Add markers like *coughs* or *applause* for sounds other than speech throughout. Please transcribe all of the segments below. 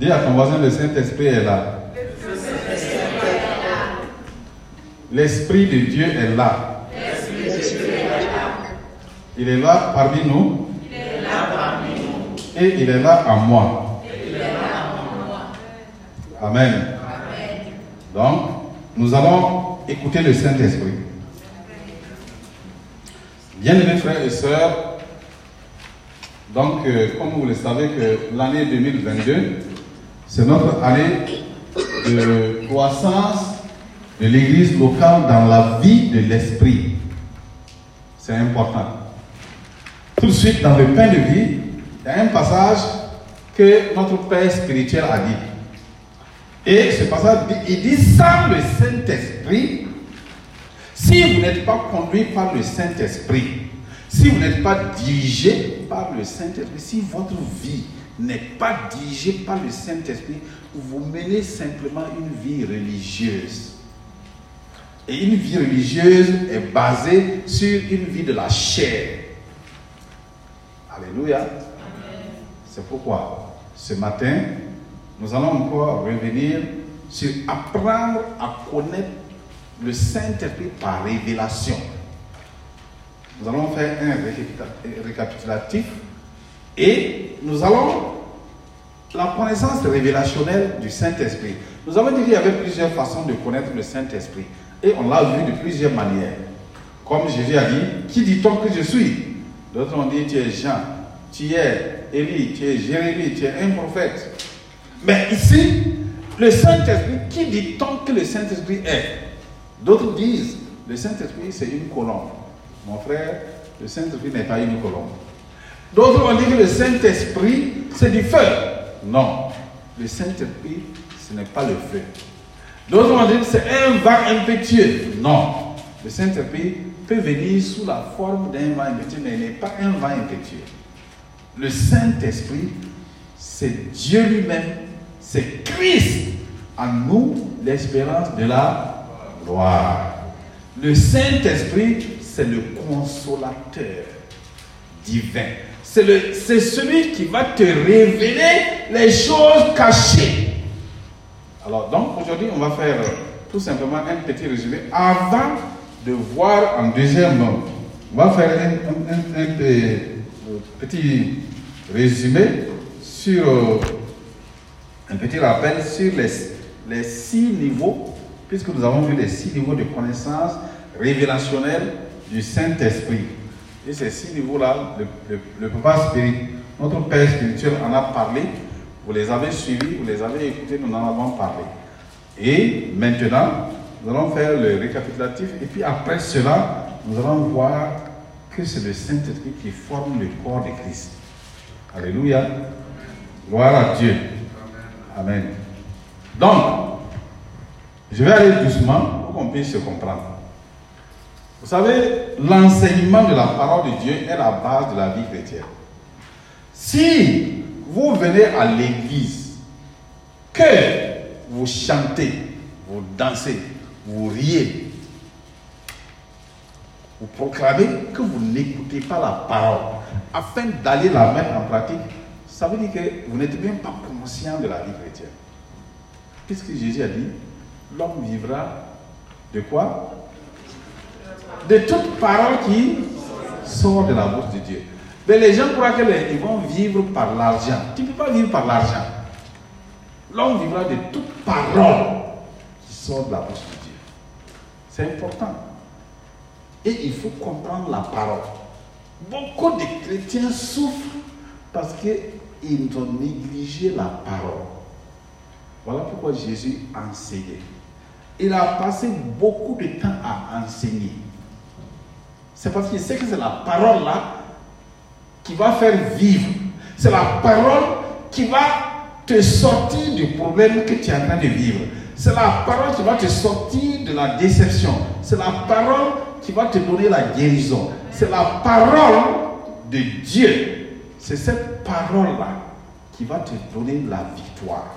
Dis à ton voisin, le Saint-Esprit est là. L'Esprit de Dieu est là. Il est là parmi nous. Et il est là en moi. Amen. Donc, nous allons écouter le Saint-Esprit. Bien-aimés frères et sœurs, donc, euh, comme vous le savez, que l'année 2022, c'est notre année de croissance de l'Église locale dans la vie de l'Esprit. C'est important. Tout de suite, dans le pain de vie, il y a un passage que notre Père spirituel a dit. Et ce passage, il dit, sans le Saint-Esprit, si vous n'êtes pas conduit par le Saint-Esprit, si vous n'êtes pas dirigé par le Saint-Esprit, si votre vie n'est pas dirigée par le Saint-Esprit, vous menez simplement une vie religieuse. Et une vie religieuse est basée sur une vie de la chair. Alléluia. C'est pourquoi ce matin, nous allons encore revenir sur apprendre à connaître le Saint-Esprit par révélation. Nous allons faire un récapitulatif et nous allons la connaissance révélationnelle du Saint-Esprit. Nous avons dit qu'il y avait plusieurs façons de connaître le Saint-Esprit et on l'a vu de plusieurs manières. Comme Jésus a dit, qui dit-on que je suis? D'autres ont dit, tu es Jean, tu es Élie, tu es Jérémie, tu es un prophète. Mais ici, le Saint-Esprit, qui dit-on que le Saint-Esprit est? D'autres disent, le Saint-Esprit, c'est une colombe. Mon frère, le Saint-Esprit n'est pas une colombe. D'autres ont dit que le Saint-Esprit, c'est du feu. Non, le Saint-Esprit, ce n'est pas le feu. D'autres ont dit que c'est un vent impétueux. Non, le Saint-Esprit peut venir sous la forme d'un vent impétueux, mais il n'est pas un vent impétueux. Le Saint-Esprit, c'est Dieu lui-même, c'est Christ en nous, l'espérance de la gloire. Le Saint-Esprit, c'est le consolateur divin. C'est celui qui va te révéler les choses cachées. Alors, donc, aujourd'hui, on va faire tout simplement un petit résumé avant de voir en deuxième. On va faire un, petit résumé sur un petit rappel sur les, les six niveaux, puisque nous avons vu les six niveaux de connaissance révélationnelle du Saint-Esprit. Et ces six niveaux-là, le, le, papa spirituel, notre Père spirituel en a parlé. Vous les avez suivis, vous les avez écoutés, nous en avons parlé. Et maintenant, nous allons faire le récapitulatif. Et puis après cela, nous allons voir que c'est le Saint-Esprit qui forme le corps de Christ. Alléluia. Gloire à Dieu. Amen. Donc, je vais aller doucement pour qu'on puisse se comprendre. Vous savez, l'enseignement de la parole de Dieu est la base de la vie chrétienne. Si vous venez à l'église, que vous chantez, vous dansez, vous riez, vous proclamez que vous n'écoutez pas la parole afin d'aller la mettre en pratique, ça veut dire que vous n'êtes même pas conscient de la vie chrétienne. Qu'est-ce que Jésus a dit? L'homme vivra de quoi? De toute parole qui sort de la bouche de Dieu. Mais les gens croient qu'ils vont vivre par l'argent. Tu ne peux pas vivre par l'argent. L'homme vivra de toute parole qui sort de la bouche de Dieu. C'est important. Et il faut comprendre la parole. Beaucoup de chrétiens souffrent parce qu'ils ont négligé la parole. Voilà pourquoi Jésus a enseigné. Il a passé beaucoup de temps à enseigner. C'est parce qu'il sait que c'est la parole là qui va faire vivre. C'est la parole qui va te sortir du problème que tu es en train de vivre. C'est la parole qui va te sortir de la déception. C'est la parole qui va te donner la guérison. C'est la parole de Dieu. C'est cette parole-là qui va te donner la victoire.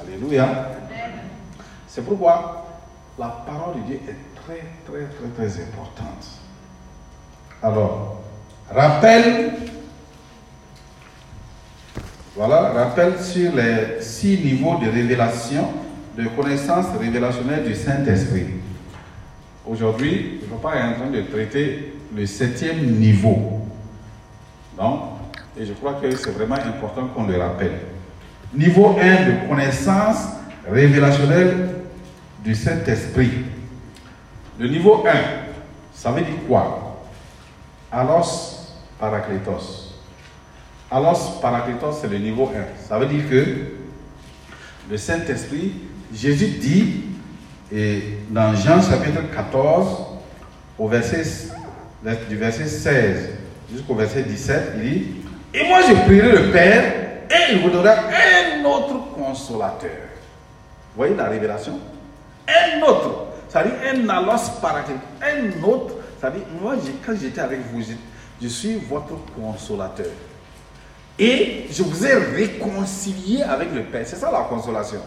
Alléluia. C'est pourquoi la parole de Dieu est très, très, très, très importante. Alors, rappel Voilà, rappel sur les six niveaux de révélation, de connaissance révélationnelle du Saint-Esprit. Aujourd'hui, le papa est en train de traiter le septième niveau. Donc, et je crois que c'est vraiment important qu'on le rappelle. Niveau 1 de connaissance révélationnelle du Saint-Esprit. Le niveau 1, ça veut dire quoi? Alos Paracletos. Alos Paracletos, c'est le niveau 1. Ça veut dire que le Saint-Esprit, Jésus dit, et dans Jean chapitre 14, au verset, du verset 16 jusqu'au verset 17, il dit, et moi je prierai le Père, et il vous donnera un autre consolateur. Vous voyez la révélation? Un autre. Ça dit un alos paraclet. Un autre. Ça dit, moi, quand j'étais avec vous, je, suis votre consolateur. Et je vous ai réconcilié avec le Père. C'est ça la consolation.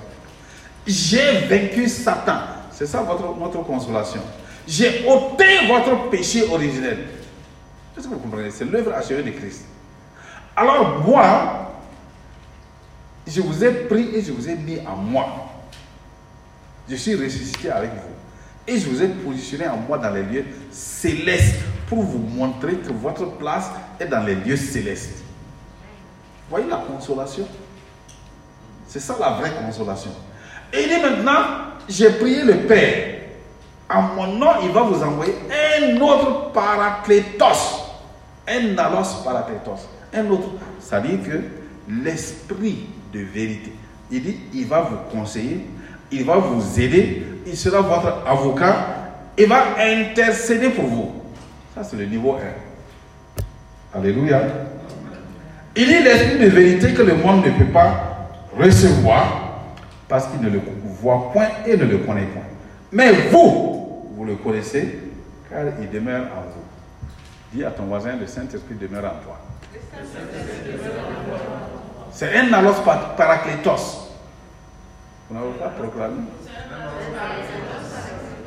J'ai vaincu Satan. C'est ça votre, consolation. J'ai ôté votre péché originel. Est-ce que vous comprenez? C'est l'œuvre achevée de Christ. Alors moi, je vous ai pris et je vous ai mis en moi. Je suis ressuscité avec vous. Et je vous ai positionné en moi dans les lieux célestes pour vous montrer que votre place est dans les lieux célestes. Voyez la consolation C'est ça la vraie consolation. Et il dit maintenant, j'ai prié le Père. En mon nom, il va vous envoyer un autre paraclétos. Un alos paraclétos. Un autre. Dit que l'esprit de vérité. Il dit, il va vous conseiller, il va vous aider, il sera votre avocat, il va intercéder pour vous. Ça, c'est le niveau 1. Alléluia. Il dit l'esprit de vérité que le monde ne peut pas recevoir parce qu'il ne le voit point et ne le connaît point. Mais vous, vous le connaissez car il demeure en vous. Dis à ton voisin, le Saint-Esprit demeure en toi. C'est un alos paraclétos. Vous n'avez pas proclamé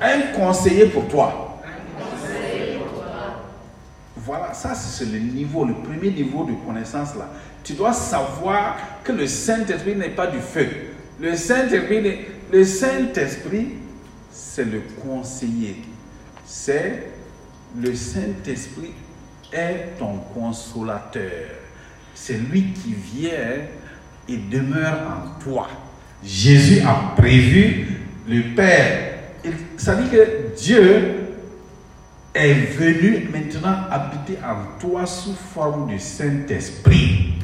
Un conseiller pour toi. Voilà, ça c'est le niveau, le premier niveau de connaissance là. Tu dois savoir que le Saint-Esprit n'est pas du feu. Le Saint-Esprit, le c'est le conseiller. C'est le Saint-Esprit est ton consolateur. C'est lui qui vient et demeure en toi. Jésus a prévu le Père. Ça dit que Dieu est venu maintenant habiter en toi sous forme du Saint-Esprit.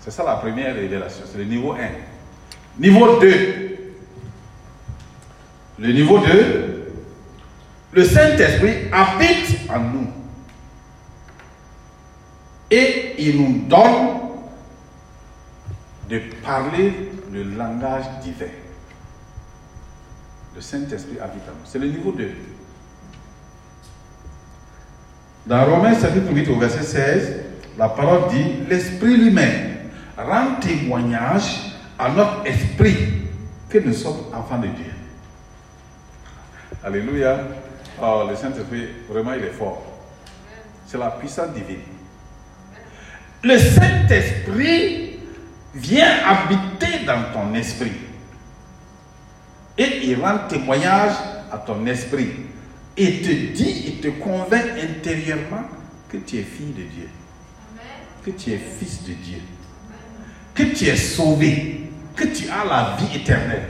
C'est ça la première révélation, c'est le niveau 1. Niveau 2. Le niveau 2, le Saint-Esprit habite en nous. Et il nous donne de parler le langage divin. Le Saint-Esprit habite nous. C'est le niveau 2. Dans Romains chapitre 8 au verset 16, la parole dit, l'Esprit lui-même rend témoignage à notre esprit que nous sommes enfants de Dieu. Alléluia. Oh, le Saint-Esprit, vraiment, il est fort. C'est la puissance divine. Le Saint-Esprit vient habiter dans ton esprit. Et il rend témoignage à ton esprit. Et te dit, il te convainc intérieurement que tu es fille de Dieu. Que tu es fils de Dieu. Que tu es sauvé. Que tu as la vie éternelle.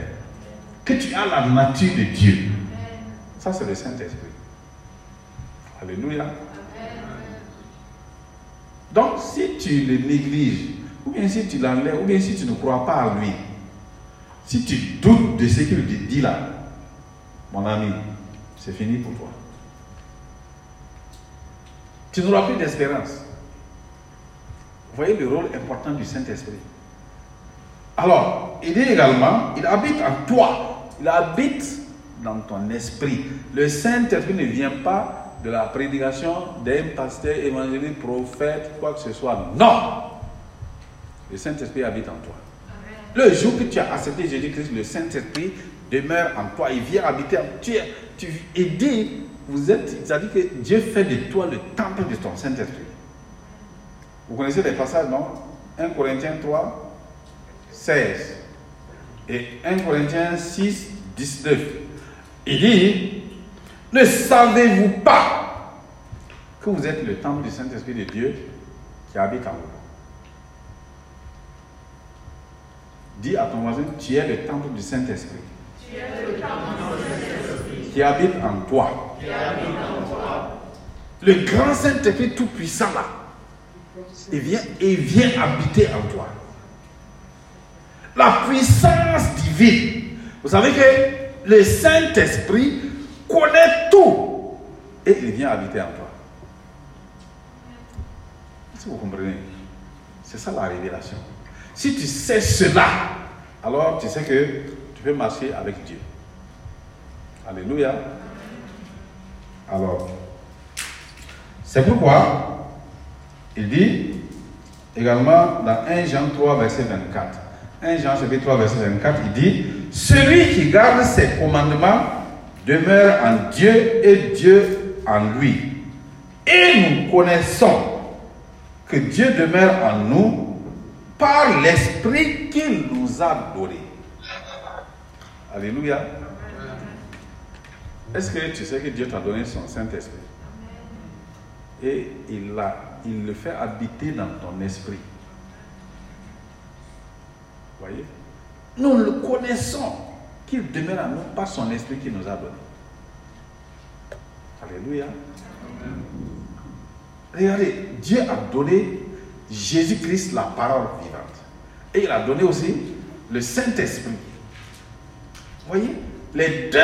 Que tu as la nature de Dieu. Ça, c'est le Saint-Esprit. Alléluia. Donc, si tu le négliges, ou bien si tu l'enlèves, ou bien si tu ne crois pas à lui, si tu doutes de ce qu'il te dit là, mon ami, c'est fini pour toi. Tu n'auras plus d'espérance. Vous voyez le rôle important du Saint-Esprit. Alors, il dit également, il habite en toi, il habite dans ton esprit. Le Saint-Esprit ne vient pas de la prédication d'un pasteur, évangéliste, prophète, quoi que ce soit. Non Le Saint-Esprit habite en toi. Le jour que tu as accepté Jésus-Christ, le Saint-Esprit demeure en toi. Il vient habiter en toi. Tu, et dit, vous êtes, c'est-à-dire que Dieu fait de toi le temple de ton Saint-Esprit. Vous connaissez les passages, non? 1 Corinthiens 3, 16 et 1 Corinthiens 6, 19. Il dit, ne savez-vous pas que vous êtes le temple du Saint-Esprit de Dieu qui habite en vous? Dis à ton voisin, tu es le temple du Saint-Esprit. Qui habite en toi. Le grand Saint-Esprit tout-puissant là, il vient, il vient habiter en toi. La puissance divine. Vous savez que le Saint-Esprit connaît tout et il vient habiter en toi. Si vous comprenez, c'est ça la révélation. Si tu sais cela, alors tu sais que tu peux marcher avec Dieu. Alléluia. Alors, c'est pourquoi il dit également dans 1 Jean 3, verset 24. 1 Jean chapitre 3, verset 24, il dit, Celui qui garde ses commandements demeure en Dieu et Dieu en lui. Et nous connaissons que Dieu demeure en nous par l'Esprit qu'il nous a donné. Alléluia. Est-ce que tu sais que Dieu t'a donné son Saint-Esprit? Et il, il le fait habiter dans ton esprit. Voyez? Nous le connaissons qu'il demeure en nous par son esprit qu'il nous a donné. Alléluia. Regardez, Dieu a donné Jésus-Christ la parole vivante. Et il a donné aussi le Saint-Esprit. Voyez? Les deux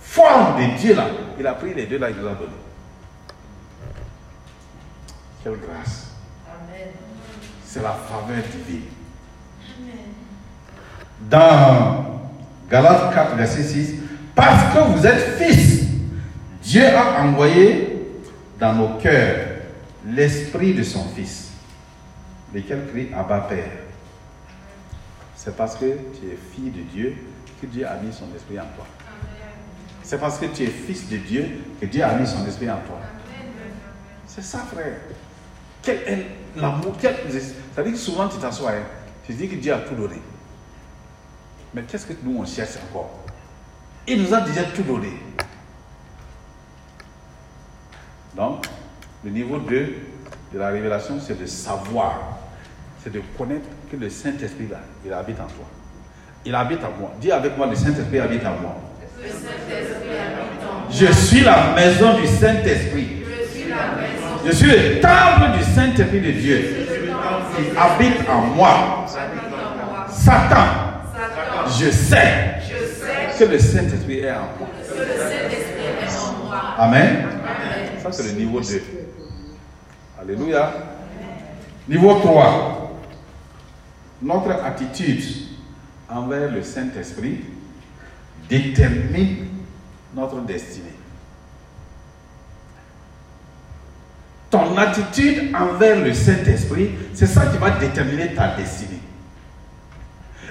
formes de Dieu là. Il a pris les deux là, il nous a donné. Quelle grâce. C'est la faveur divine. Dans Galates 4, verset 6, parce que vous êtes fils, Dieu a envoyé dans nos cœurs l'esprit de son fils lesquels crient Abba Père. C'est parce que tu es fille de Dieu que Dieu a mis son esprit en toi. C'est parce que tu es fils de Dieu que Dieu a mis son esprit en toi. C'est ça, frère. Quel l'amour Ça veut dire que souvent tu t'assois, hein, tu dis que Dieu a tout donné. Mais qu'est-ce que nous on cherche encore? Il nous a déjà tout donné. Donc, le niveau 2 de la révélation, c'est de savoir c'est de connaître que le Saint-Esprit, là, il habite en toi. Il habite en moi. Dis avec moi, le Saint-Esprit habite en moi. Le Saint-Esprit habite en moi. Je suis la maison du Saint-Esprit. Je suis la maison. Je suis le temple du Saint-Esprit de Dieu. Il habite en moi. Satan, je sais que le Saint-Esprit est en moi. Amen. Ça, c'est le niveau 2. Alléluia. Niveau 3 notre attitude envers le Saint-Esprit détermine notre destinée. Ton attitude envers le Saint-Esprit, c'est ça qui va déterminer ta destinée.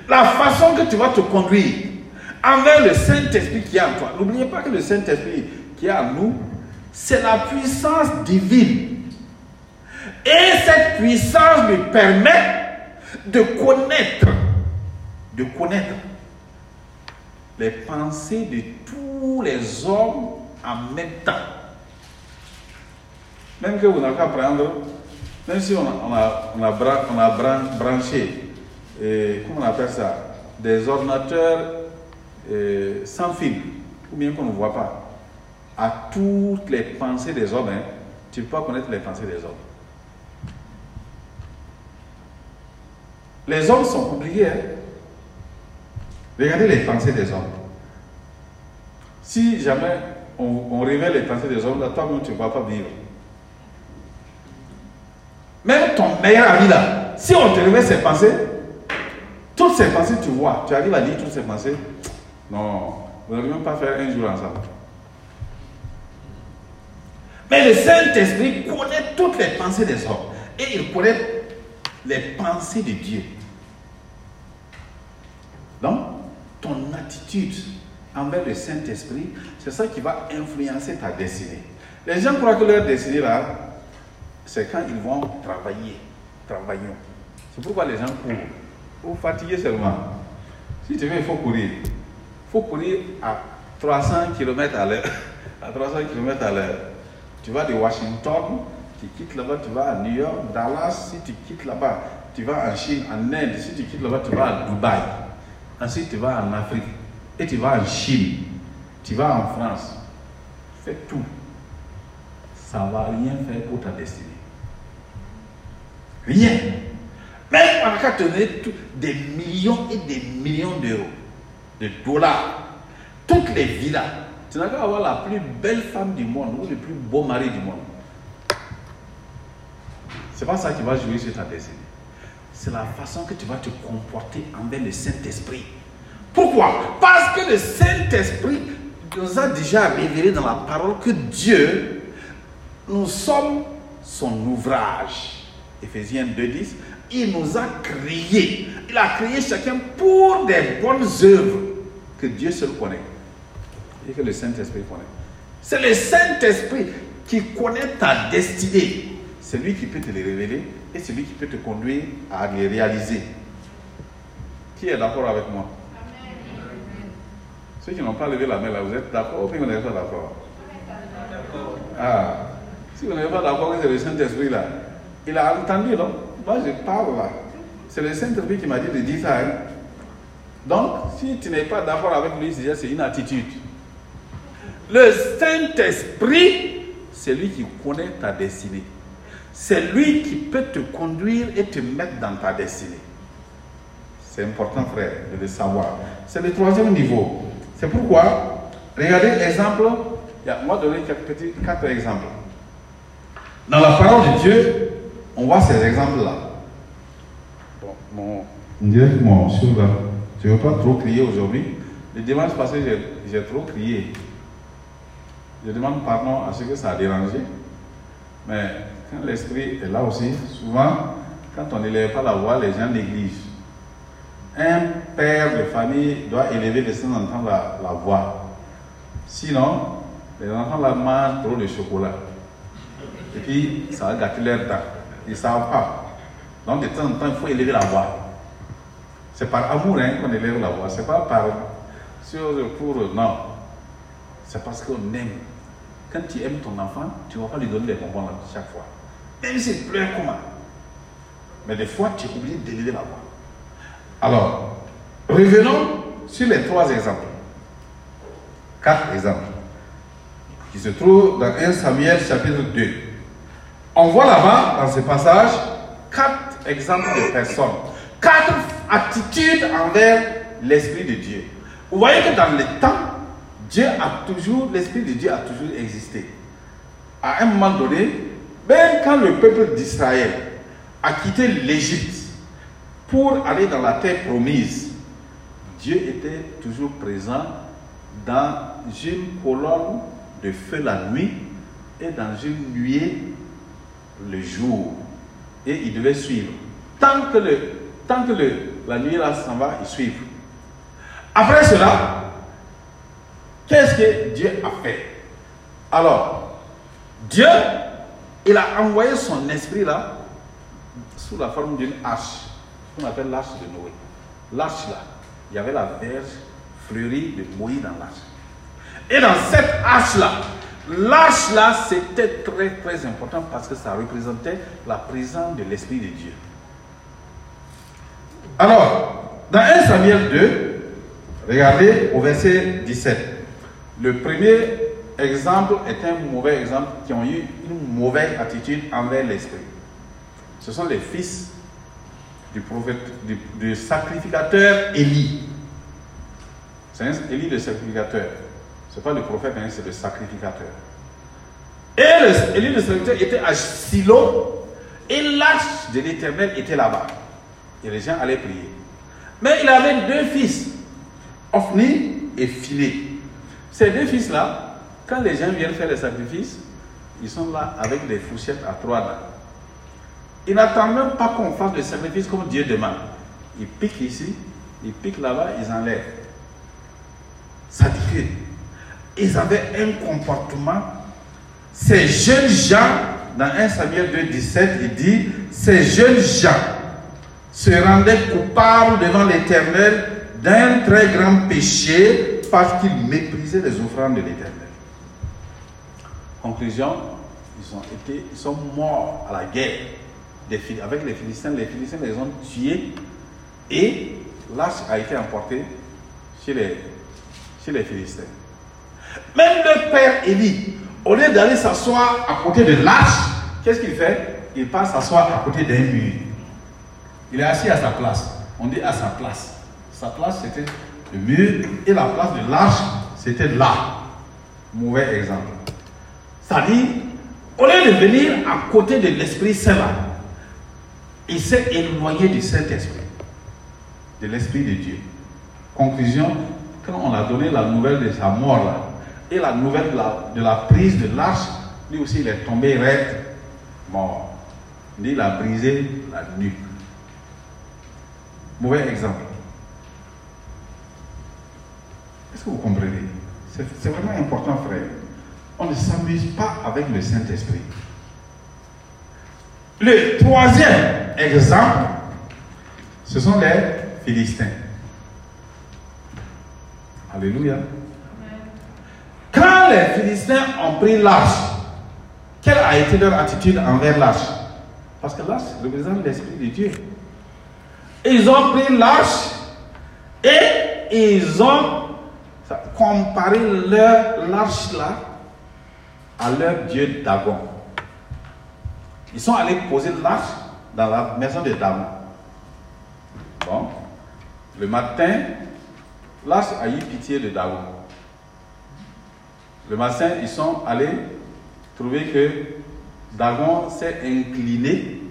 La façon que tu vas te conduire envers le Saint-Esprit qui est en toi. N'oubliez pas que le Saint-Esprit qui est en nous, c'est la puissance divine. Et cette puissance lui permet de connaître, de connaître les pensées de tous les hommes en même temps. Même que vous n'avez qu'à prendre, même si on a, on a, on a, branché, et, comment on appelle ça, des ordinateurs sans fil, ou bien qu'on ne voit pas, à toutes les pensées des hommes, hein, tu peux pas connaître les pensées des hommes. Les hommes sont compliqués. Hein. Regardez les pensées des hommes. Si jamais on, révèle les pensées des hommes, là, toi-même, tu ne vas pas vivre. Même ton meilleur ami là, si on te révèle ses pensées, toutes ces pensées, tu vois, tu arrives à lire toutes ces pensées. Non, vous n'allez même pas faire un jour ensemble. Mais le Saint-Esprit connaît toutes les pensées des hommes. Et il connaît les pensées de Dieu. Donc, ton attitude envers le Saint-Esprit, c'est ça qui va influencer ta destinée. Les gens croient que leur destinée, là, c'est quand ils vont travailler. Travaillons. C'est pourquoi les gens courent. Vous fatiguez seulement. Si tu veux, il faut courir. Il faut courir à 300 km à l'heure. *laughs* À 300 km à l'heure. Tu vas de Washington, tu quittes là-bas, tu vas à New York, Dallas, si tu quittes là-bas, tu vas en Chine, en Inde, si tu quittes là-bas, tu vas à Dubaï. Ensuite, tu vas en Afrique et tu vas en Chine. Tu vas en France. Fais tout. Ça ne va rien faire pour ta destinée. Rien. Même on a donner des millions et des millions d'euros, de dollars, toutes les villas. Tu n'as qu'à avoir la plus belle femme du monde ou le plus beau mari du monde. C'est pas ça qui va jouer sur ta destinée. C'est la façon que tu vas te comporter envers le Saint-Esprit. Pourquoi? Parce que le Saint-Esprit nous a déjà révélé dans la parole que Dieu, nous sommes son ouvrage. Éphésiens 2.10, il nous a créés. Il a créé chacun pour des bonnes œuvres que Dieu seul connaît et que le Saint-Esprit connaît. C'est le Saint-Esprit qui connaît ta destinée. C'est lui qui peut te les révéler et c'est lui qui peut te conduire à les réaliser. Qui est d'accord avec moi? Ceux qui n'ont pas levé la main là, vous êtes d'accord? Ou vous n'êtes pas d'accord? Ah, si vous n'êtes pas d'accord c'est le Saint-Esprit là, il a entendu, non? Moi je parle là. C'est le Saint-Esprit qui m'a dit de dire ça. Hein? Donc, si tu n'es pas d'accord avec lui, c'est une attitude. Le Saint-Esprit, c'est lui qui connaît ta destinée. C'est lui qui peut te conduire et te mettre dans ta destinée. C'est important, frère, de le savoir. C'est le troisième niveau. C'est pourquoi, regardez l'exemple. Moi, donner quelques petits, quatre exemples. Dans la parole de Dieu, on voit ces exemples-là. Bon, mon, directement sur là. Je ne veux pas trop crier aujourd'hui? Le dimanche passé, j'ai trop crié. Je demande pardon à ceux que ça a dérangé. Mais l'esprit est là aussi, souvent, quand on n'élève pas la voix, les gens négligent. Un père de famille doit élever de son enfant la, la voix. Sinon, les enfants là mangent trop de chocolat. Et puis, ça va gâter leur temps. Ils ne savent pas. Donc, de temps en temps, il faut élever la voix. C'est par amour hein, qu'on élève la voix. C'est pas par. Sur, pour. Non. C'est parce qu'on aime. Quand tu aimes ton enfant, tu ne vas pas lui donner des bonbons chaque fois. Même s'il pleure comment. Mais des fois, tu es obligé d'élever la voix. Alors, revenons sur les trois exemples. Quatre exemples. Qui se trouvent dans 1 Samuel chapitre 2. On voit là-bas, dans ce passage, quatre exemples de personnes. Quatre attitudes envers l'Esprit de Dieu. Vous voyez que dans le temps, Dieu a toujours, l'Esprit de Dieu a toujours existé. À un moment donné, même quand le peuple d'Israël a quitté l'Égypte pour aller dans la terre promise, Dieu était toujours présent dans une colonne de feu la nuit et dans une nuée le jour. Et il devait suivre. Tant que, le, tant que la nuit là s'en va, il suit. Après cela, qu'est-ce que Dieu a fait? Alors, Dieu, il a envoyé son esprit là sous la forme d'une hache, qu'on appelle l'arche de Noé. L'arche là, il y avait la verge fleurie de Moïse dans l'arche. Et dans cette hache là, L'arche là, c'était très très important parce que ça représentait la présence de l'Esprit de Dieu. Alors, dans 1 Samuel 2, regardez au verset 17. Le premier exemple est un mauvais exemple qui ont eu une mauvaise attitude envers l'Esprit. Ce sont les fils du prophète, du, sacrificateur Élie. C'est Élie le sacrificateur. Ce n'est pas le prophète, hein, c'est le sacrificateur. Et Élie le sacrificateur était à Silo et l'arche de l'éternel était là-bas. Et les gens allaient prier. Mais il avait deux fils, Ophni et Philé. Ces deux fils-là, quand les gens viennent faire les sacrifices, ils sont là avec des fourchettes à trois dents. Ils n'attendent même pas qu'on fasse le sacrifice comme Dieu demande. Ils piquent ici, ils piquent là-bas, ils enlèvent. Ça dit que ils avaient un comportement. Ces jeunes gens, dans 1 Samuel 2, 17, il dit, ces jeunes gens se rendait coupable devant l'Éternel d'un très grand péché parce qu'il méprisait les offrandes de l'Éternel. Conclusion, ils, ont été, ils sont morts à la guerre avec les Philistins. Les Philistins les ont tués et l'arche a été emporté chez les, chez les Philistins. Même le père Élie, au lieu d'aller s'asseoir à côté de l'arche, qu'est-ce qu'il fait? Il passe s'asseoir à côté d'un mur. Il est assis à sa place. On dit à sa place. Sa place, c'était le mur et la place de l'arche, c'était là. Mauvais exemple. C'est-à-dire, au lieu de venir à côté de l'Esprit Saint, il s'est éloigné du Saint-Esprit, de l'Esprit de Dieu. Conclusion, quand on a donné la nouvelle de sa mort là, et la nouvelle de la, prise de l'arche, lui aussi il est tombé raide, mort. Il a brisé la nuque. Mauvais exemple. Est-ce que vous comprenez? C'est vraiment important, frère. On ne s'amuse pas avec le Saint-Esprit. Le troisième exemple, ce sont les Philistins. Alléluia. Quand les Philistins ont pris l'arche, quelle a été leur attitude envers l'arche? Parce que l'arche représente l'Esprit de Dieu. Ils ont pris l'arche et ils ont comparé leur l'arche là à leur dieu Dagon. Ils sont allés poser l'arche dans la maison de Dagon. Bon, le matin, l'arche a eu pitié de Dagon. Le matin, ils sont allés trouver que Dagon s'est incliné,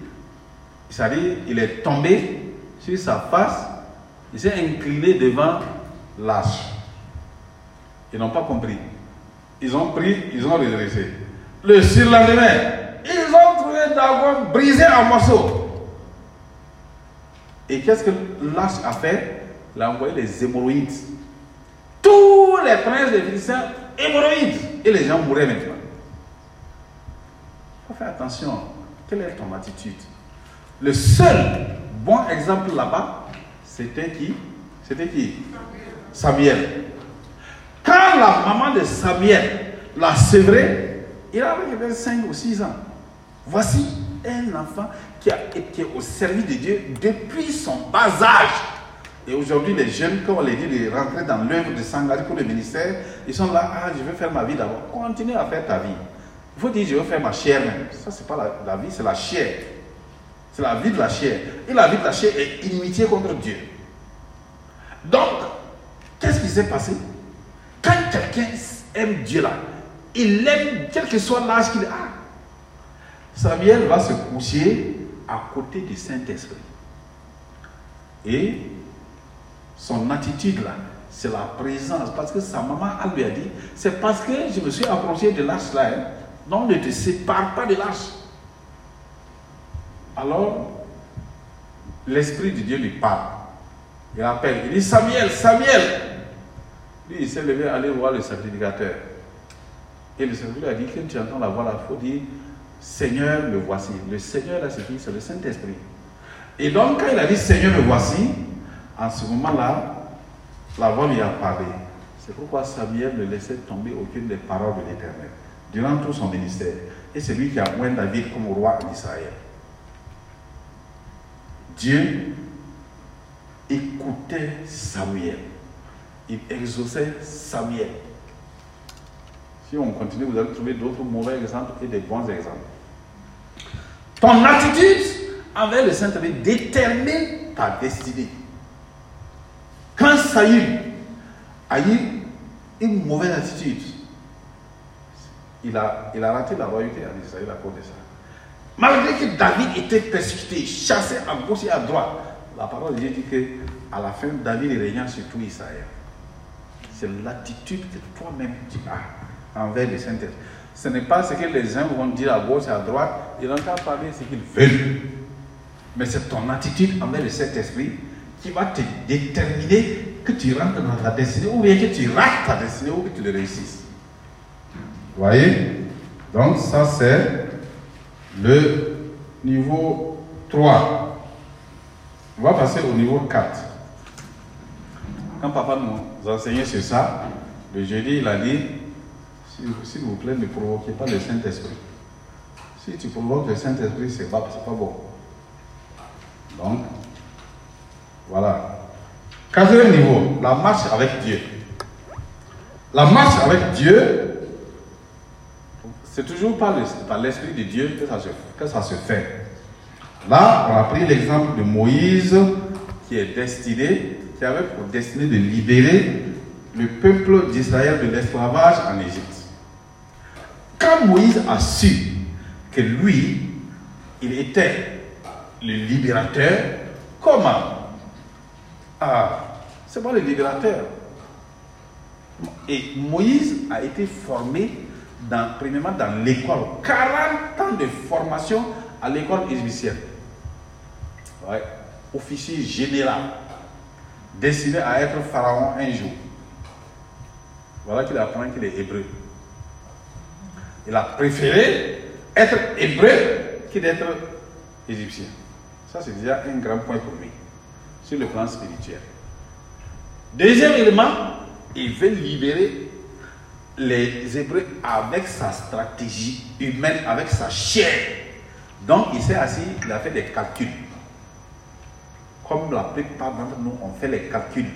c'est-à-dire il est tombé sur sa face, il s'est incliné devant l'arche. Ils n'ont pas compris. Ils ont pris, ils ont redressé. Le surlendemain, ils ont trouvé Dagon brisé en morceaux. Et qu'est-ce que l'arche a fait? Il a envoyé les hémorroïdes. Tous les princes des Philistins, hémorroïdes. Et les gens mouraient maintenant. Il faut faire attention. Quelle est ton attitude? Le seul bon exemple là-bas, c'était qui? C'était qui? Samuel. Quand la maman de Samuel l'a sévré, il avait 5 ou 6 ans. Voici un enfant qui a été au service de Dieu depuis son bas âge. Et aujourd'hui, les jeunes, comme on les dit, de rentrer dans l'œuvre, de s'engager pour le ministère, ils sont là, ah, je veux faire ma vie d'abord. Continue à faire ta vie. Il faut dire, je veux faire ma chair même. Ça, c'est pas la vie, c'est la chair. C'est la vie de la chair. Et la vie de la chair est inimitié contre Dieu. Donc, qu'est-ce qui s'est passé? Quand quelqu'un aime Dieu là, il l'aime quel que soit l'âge qu'il a. Samuel va se coucher à côté du Saint-Esprit. Et son attitude là, c'est la présence. Parce que sa maman, elle lui a dit, c'est parce que je me suis approché de l'arche là. Hein. Donc ne te sépare pas de l'arche. Alors, l'Esprit de Dieu lui parle. Il appelle, il dit Samuel, Samuel. Lui, il s'est levé, aller voir le sacrificateur. Et le sacrificateur a dit, quand tu entends la voix là, il faut dire, Seigneur, me voici. Le Seigneur là, C'est le Saint-Esprit. Et donc, quand il a dit, Seigneur, me voici, en ce moment-là, la voix lui a parlé. C'est pourquoi Samuel ne laissait tomber aucune des paroles de l'Éternel durant tout son ministère. Et c'est lui qui a oint David comme roi d'Israël. Dieu écoutait Samuel. Il exauçait Samuel. Si on continue, vous allez trouver d'autres mauvais exemples et des bons exemples. Ton attitude envers le Saint-Esprit détermine ta destinée. Quand Saül a eu une mauvaise attitude, il a, il a raté la royauté en Israël à cause de ça. Malgré que David était persécuté, chassé à gauche et à droite, la parole de Dieu dit que à la fin, David régnant sur tout Israël. L'attitude que toi-même tu as envers le Saint-Esprit. Ce n'est pas ce que les uns vont dire à gauche et à droite, ils n'ont qu'à parler ce qu'ils veulent. Mais c'est ton attitude envers le Saint-Esprit qui va te déterminer que tu rentres dans ta destinée ou bien que tu rates ta destinée ou que tu le réussisses. Voyez? Donc ça c'est le niveau 3. On va passer au niveau 4. Quand papa nous enseignait sur ça, le jeudi, il a dit, s'il vous plaît, ne provoquez pas le Saint-Esprit. Si tu provoques le Saint-Esprit, c'est pas, pas bon. Donc, voilà. Quatrième niveau, la marche avec Dieu. La marche avec Dieu, c'est toujours par l'Esprit de Dieu que ça se fait. Là, on a pris l'exemple de Moïse qui est destiné, avait pour destinée de libérer le peuple d'Israël de l'esclavage en Égypte. Quand Moïse a su que lui, il était le libérateur, comment? Ah, c'est pas le libérateur. Et Moïse a été formé dans, premièrement dans l'école. 40 ans de formation à l'école égyptienne. Ouais. Officier général, destiné à être pharaon un jour. Voilà qu'il apprend qu'il est hébreu. Il a préféré être hébreu que d'être égyptien. Ça, c'est déjà un grand point pour lui, sur le plan spirituel. Deuxième élément, il veut libérer les Hébreux avec sa stratégie humaine, avec sa chair. Donc, il s'est assis, il a fait des calculs. Comme la plupart d'entre nous, on fait les calculs.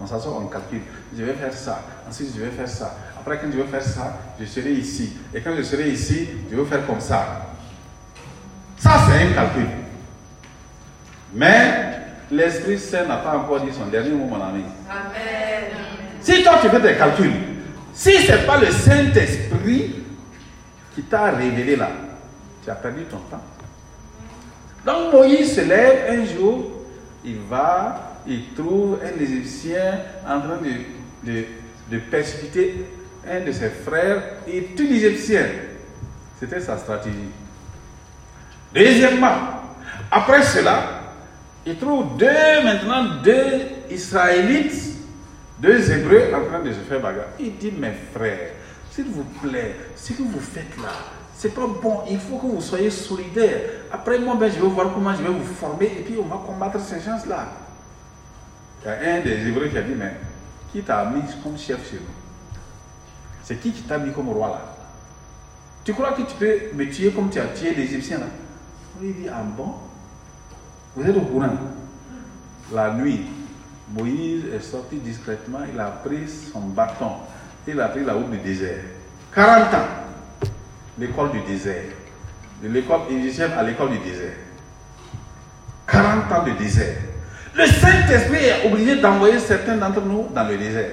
On s'assoit, on calcule. Je vais faire ça, ensuite je vais faire ça. Après, quand je vais faire ça, je serai ici. Et quand je serai ici, je vais faire comme ça. Ça, c'est un calcul. Mais l'Esprit Saint n'a pas encore dit son dernier mot, mon ami. Amen. Si toi, tu fais des calculs, si ce n'est pas le Saint-Esprit qui t'a révélé là, tu as perdu ton temps. Donc Moïse se lève un jour, il va, il trouve un Égyptien en train de, persécuter un de ses frères et tout l'Égyptien. C'était sa stratégie. Deuxièmement, après cela, il trouve deux, maintenant, deux Israélites, deux Hébreux en train de se faire bagarre. Il dit, mes frères, s'il vous plaît, ce que vous faites là, c'est pas bon. Il faut que vous soyez solidaires. Après, moi, ben, je vais voir comment je vais vous former et puis on va combattre ces gens-là. Il y a un des Hébreux qui a dit, mais qui t'a mis comme chef chez nous? C'est qui qui t'a mis comme roi là? Tu crois que tu peux me tuer comme tu as tué l'Égyptien là? Il dit, ah bon? Vous êtes au courant? La nuit, Moïse est sorti discrètement, il a pris son bâton, il a pris la route du désert. 40 ans, l'école du désert. De l'école égyptienne à l'école du désert. 40 ans de désert. Le Saint-Esprit est obligé d'envoyer certains d'entre nous dans le désert.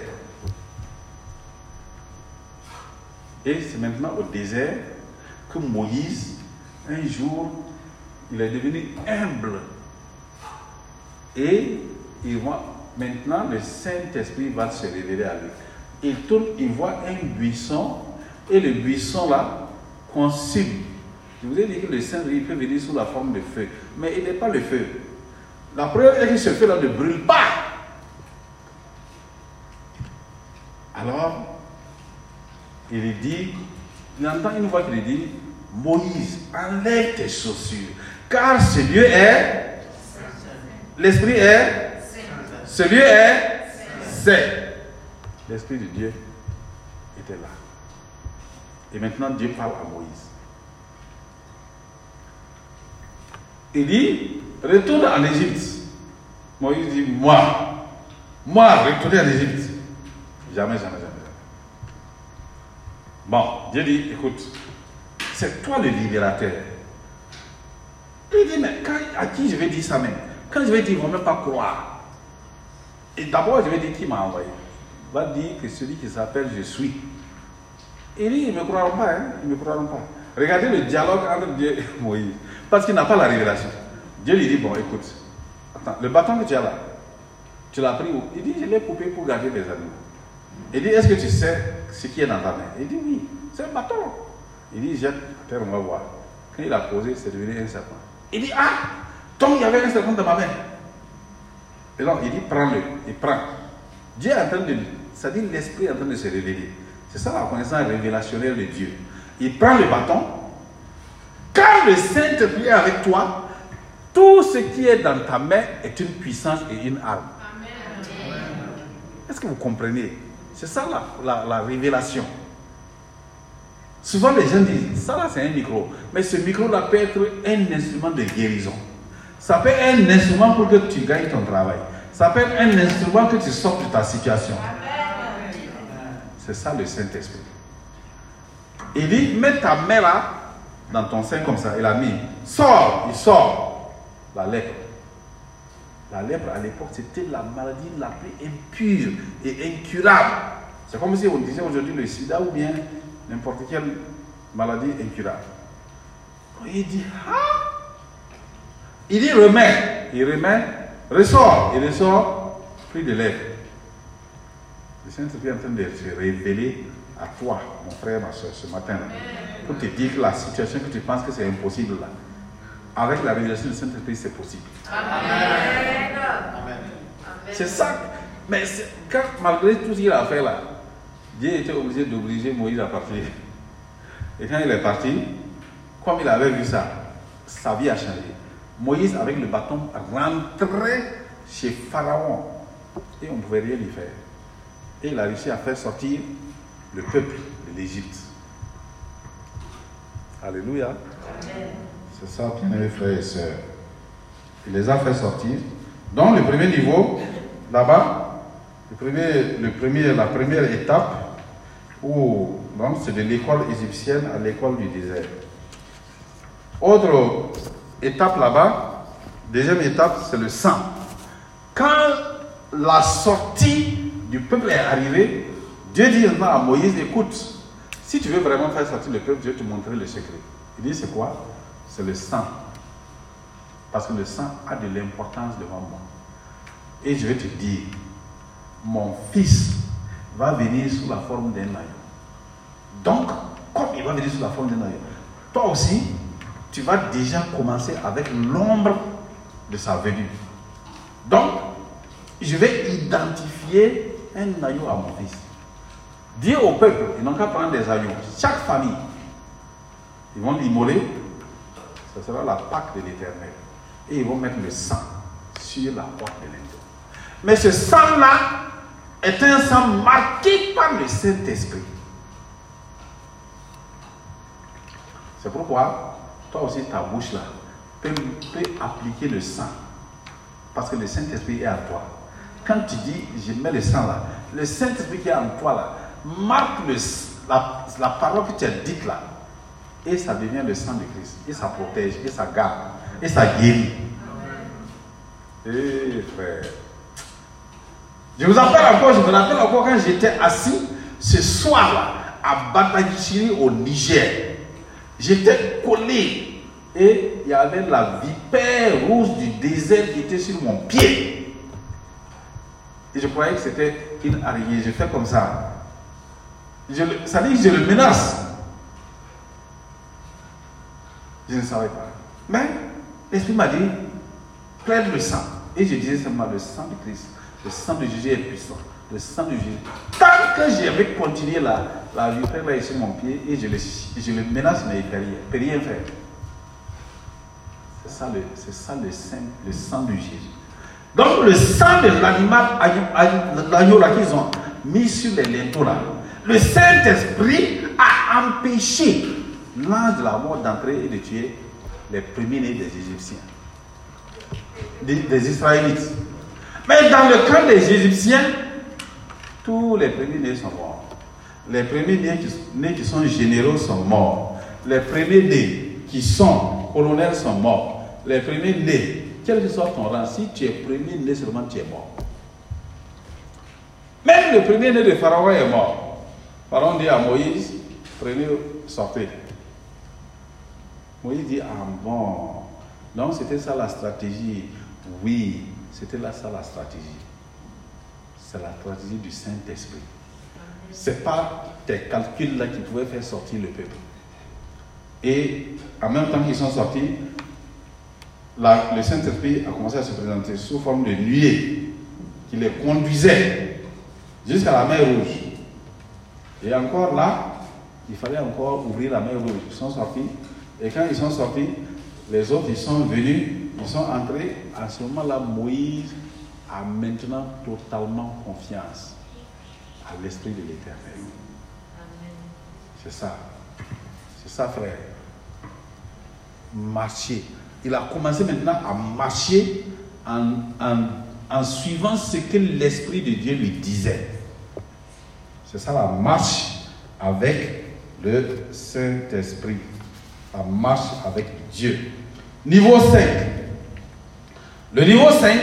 Et c'est maintenant au désert que Moïse, un jour, il est devenu humble. Et il voit, maintenant, le Saint-Esprit va se révéler à lui. Il tourne, il voit un buisson, et le buisson là consume. Je vous ai dit que le Saint-Esprit peut venir sous la forme de feu, mais il n'est pas le feu. La preuve est que ce feu là ne brûle pas. Alors, il dit, il entend une voix qui lui dit, Moïse, enlève tes chaussures, car ce lieu est, l'Esprit est, ce lieu est, c'est. L'Esprit de Dieu était là. Et maintenant, Dieu parle à Moïse. Il dit, retourne en Égypte. Moïse dit, moi, moi, retourner en Égypte. Jamais, jamais, jamais. Bon, Dieu dit, écoute, c'est toi le libérateur. Il dit, mais à qui je vais dire ça même Quand je vais dire, ils ne vont même pas croire. Et d'abord, je vais dire qui m'a envoyé. Va dire que celui qui s'appelle Je suis. Dit, ils ne me croiront pas, hein? ils ne me croiront pas. Regardez le dialogue entre Dieu et Moïse. Parce qu'il n'a pas la révélation. Dieu lui dit, bon, écoute, attends, le bâton que tu as là, tu l'as pris où? Il dit, je l'ai coupé pour garder les animaux. Il dit, est-ce que tu sais ce qui est dans ta main? Il dit, oui, c'est un bâton. Il dit, jette on va voir. Quand il a posé, c'est devenu un serpent. Il dit, ah, donc il y avait un serpent dans ma main. Et donc, il dit, prends-le. Il prend. Dieu est en train de, ça dit l'esprit est en train de se révéler. C'est ça la connaissance révélationnelle de Dieu. Il prend le bâton. Quand le Saint-Esprit est avec toi, Tout ce qui est dans ta main est une puissance et une arme. Est-ce que vous comprenez? C'est ça la, révélation. Souvent les gens disent, ça là c'est un micro, mais ce micro-là peut être un instrument de guérison. Ça peut être un instrument pour que tu gagnes ton travail. Ça peut être un instrument que tu sortes de ta situation. C'est ça le Saint-Esprit. Il dit, mets ta main là, dans ton sein comme ça. Il a mis, sort, il sort. La lèpre. La lèpre à l'époque, c'était la maladie la plus impure et incurable. C'est comme si on disait aujourd'hui le sida ou bien n'importe quelle maladie incurable. Il dit, ah Il dit, remets. Il remet, ressort. Il ressort, plus de lèvres. Le Saint-Esprit est en train de se révéler à toi, mon frère, ma soeur, ce matin, pour te dire que la situation que tu penses que c'est impossible, là, avec la révélation du Saint-Esprit, c'est possible. Amen. C'est ça. Mais quand, malgré tout ce qu'il a fait là, Dieu était obligé d'obliger Moïse à partir. Et quand il est parti, comme il avait vu ça, sa vie a changé. Moïse, avec le bâton, rentrait chez Pharaon. Et on ne pouvait rien lui faire. Et il a réussi à faire sortir le peuple de l'Égypte. Alléluia. C'est ça, bien frères et sœurs. Il les a fait sortir. Donc, le premier niveau, là-bas, le premier, le premier, la première étape, où, c'est de l'école égyptienne à l'école du désert. Autre étape là-bas, deuxième étape, c'est le sang. Quand la sortie du peuple est arrivée, Dieu dit à Moïse, écoute, si tu veux vraiment faire sortir le peuple, Dieu te montrer le secret. Il dit, c'est quoi? C'est le sang. Parce que le sang a de l'importance devant moi. Et je vais te dire, mon fils va venir sous la forme d'un agneau. Donc, comme il va venir sous la forme d'un agneau, toi aussi, tu vas déjà commencer avec l'ombre de sa venue. Donc, je vais identifier un agneau à mon fils. Dis au peuple, ils n'ont qu'à prendre des agneaux. Chaque famille, ils vont l'immoler. Ce sera la Pâque de l'éternel. Et ils vont mettre le sang sur la porte de l'intérieur. Mais ce sang-là est un sang marqué par le Saint-Esprit. C'est pourquoi, toi aussi, ta bouche là, peut, peut appliquer le sang. Parce que le Saint-Esprit est en toi. Quand tu dis, je mets le sang là, le Saint-Esprit qui est en toi là, marque la, parole que tu as dite là. Et ça devient le sang de Christ. Et ça protège, et ça garde, et ça guérit. Eh frère. Je vous appelle encore, je me rappelle encore quand j'étais assis ce soir-là à Batagichiri au Niger. J'étais collé et il y avait la vipère rouge du désert qui était sur mon pied. Et je croyais que c'était une araignée. Je fais comme ça ça dit que je le menace. Je ne savais pas. Mais l'Esprit m'a dit, prête le sang. Et je disais seulement le sang de Christ. Le sang de Jésus est puissant. Le sang de Jésus. Tant que j'avais continué la, la vipère là sur mon pied et je le, je le menace, mais il ne peut rien faire. C'est ça, le, ça le, sang, le sang de Jésus. Donc le sang de l'animal, l'agneau qu'ils ont mis sur les linteaux là, le Saint-Esprit a empêché l'ange de la mort d'entrer et de tuer les premiers-nés des Égyptiens, des, Israélites. Mais dans le cas des Égyptiens, tous les premiers-nés sont morts. Les premiers-nés qui, sont généraux sont morts. Les premiers-nés qui sont colonels sont morts. Les premiers-nés, quel que soit ton rang, si tu es premier-né seulement, tu es mort. Même le premier-né de Pharaon est mort. Pharaon dit à Moïse, prenez, sortez. Moïse dit, ah bon. Donc c'était ça la stratégie. Oui, c'était là ça la stratégie. C'est la stratégie du Saint-Esprit. Ce n'est pas tes calculs là qui pouvaient faire sortir le peuple. Et en même temps qu'ils sont sortis, le Saint-Esprit a commencé à se présenter sous forme de nuée qui les conduisait jusqu'à la mer Rouge. Et encore là, il fallait encore ouvrir la mer rouge. Ils sont sortis. Et quand ils sont sortis, les autres, ils sont venus ils sont entrés, à ce moment-là, Moïse a maintenant totalement confiance à l'Esprit de l'Éternel. C'est ça. C'est ça, frère. Marcher. Il a commencé maintenant à marcher en, en suivant ce que l'Esprit de Dieu lui disait. C'est ça la marche avec le Saint-Esprit. La marche avec Dieu. Niveau 5. Le niveau 5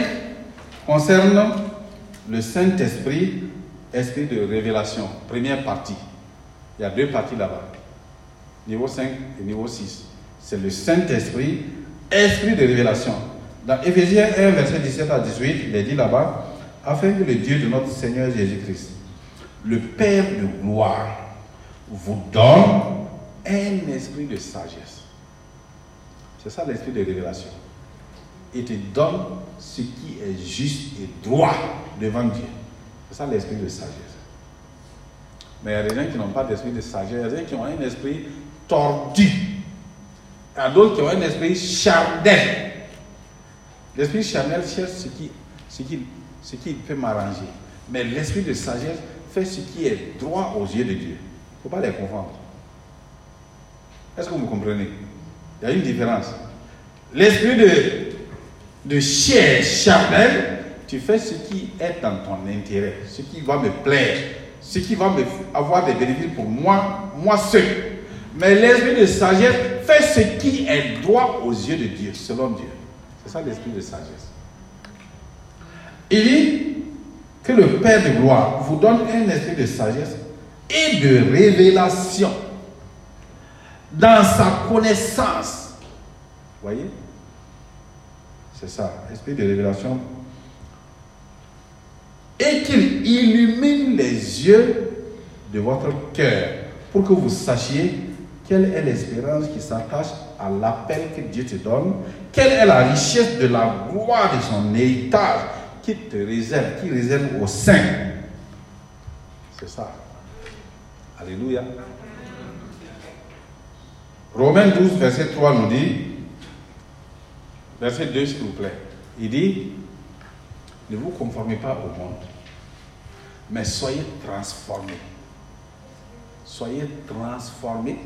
concerne le Saint-Esprit, esprit de révélation, première partie. Il y a deux parties là-bas. Niveau 5 et niveau 6. C'est le Saint-Esprit, esprit de révélation. Dans Éphésiens 1, verset 17 à 18, il est dit là-bas, afin que le Dieu de notre Seigneur Jésus-Christ, le Père de gloire, vous donne un esprit de sagesse. C'est ça l'esprit de révélation. Il te donne ce qui est juste et droit devant Dieu. C'est ça l'esprit de sagesse. Mais il y a des gens qui n'ont pas d'esprit de sagesse. Il y a des gens qui ont un esprit tordu. Il y a d'autres qui ont un esprit charnel. L'esprit charnel cherche ce qui, ce qui, ce qui peut m'arranger. Mais l'esprit de sagesse fait ce qui est droit aux yeux de Dieu. Il ne faut pas les confondre. Est-ce que vous me comprenez? Il y a une différence. L'esprit de, de chair charnel, tu fais ce qui est dans ton intérêt, ce qui va me plaire, ce qui va me avoir des bénéfices pour moi, moi seul. Mais l'esprit de sagesse fait ce qui est droit aux yeux de Dieu, selon Dieu. C'est ça l'esprit de sagesse. Il dit que le Père de gloire vous donne un esprit de sagesse et de révélation dans sa connaissance. Voyez? C'est ça, esprit de révélation. Et qu'il illumine les yeux de votre cœur pour que vous sachiez quelle est l'espérance qui s'attache à l'appel que Dieu te donne, quelle est la richesse de la gloire de son héritage qui te réserve, qui réserve au sein? C'est ça. Alléluia. Romains 12, verset 3 nous dit, verset 2 s'il vous plaît, il dit, ne vous conformez pas au monde, mais soyez transformés. Soyez transformés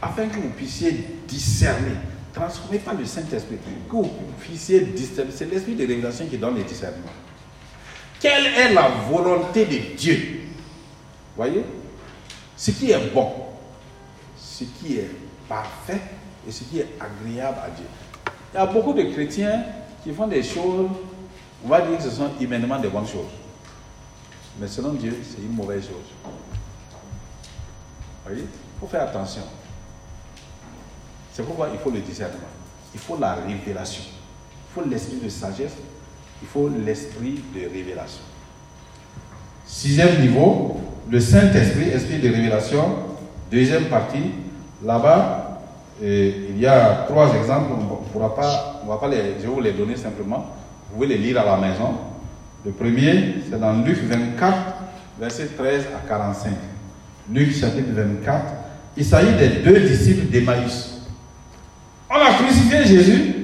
afin que vous puissiez discerner. Transformez pas le Saint-Esprit, que vous puissiez discerner. C'est l'esprit de révélation qui donne le discernement. Quelle est la volonté de Dieu? Voyez? Ce qui est bon, ce qui est parfait et ce qui est agréable à Dieu. Il y a beaucoup de chrétiens qui font des choses, on va dire que ce sont humainement des bonnes choses. Mais selon Dieu, c'est une mauvaise chose. Voyez? Il faut faire attention. C'est pourquoi il faut le discernement. Il faut la révélation. Il faut l'esprit de sagesse. Il faut l'esprit de révélation. Sixième niveau, le Saint-Esprit, esprit de révélation. Deuxième partie, là-bas, il y a trois exemples. On pourra pas, on va pas les, je vais vous les donner simplement. Vous pouvez les lire à la maison. Le premier, c'est dans Luc 24, verset 13 à 45. Luc chapitre 24. Il s'agit des deux disciples d'Emmaüs. On a crucifié Jésus.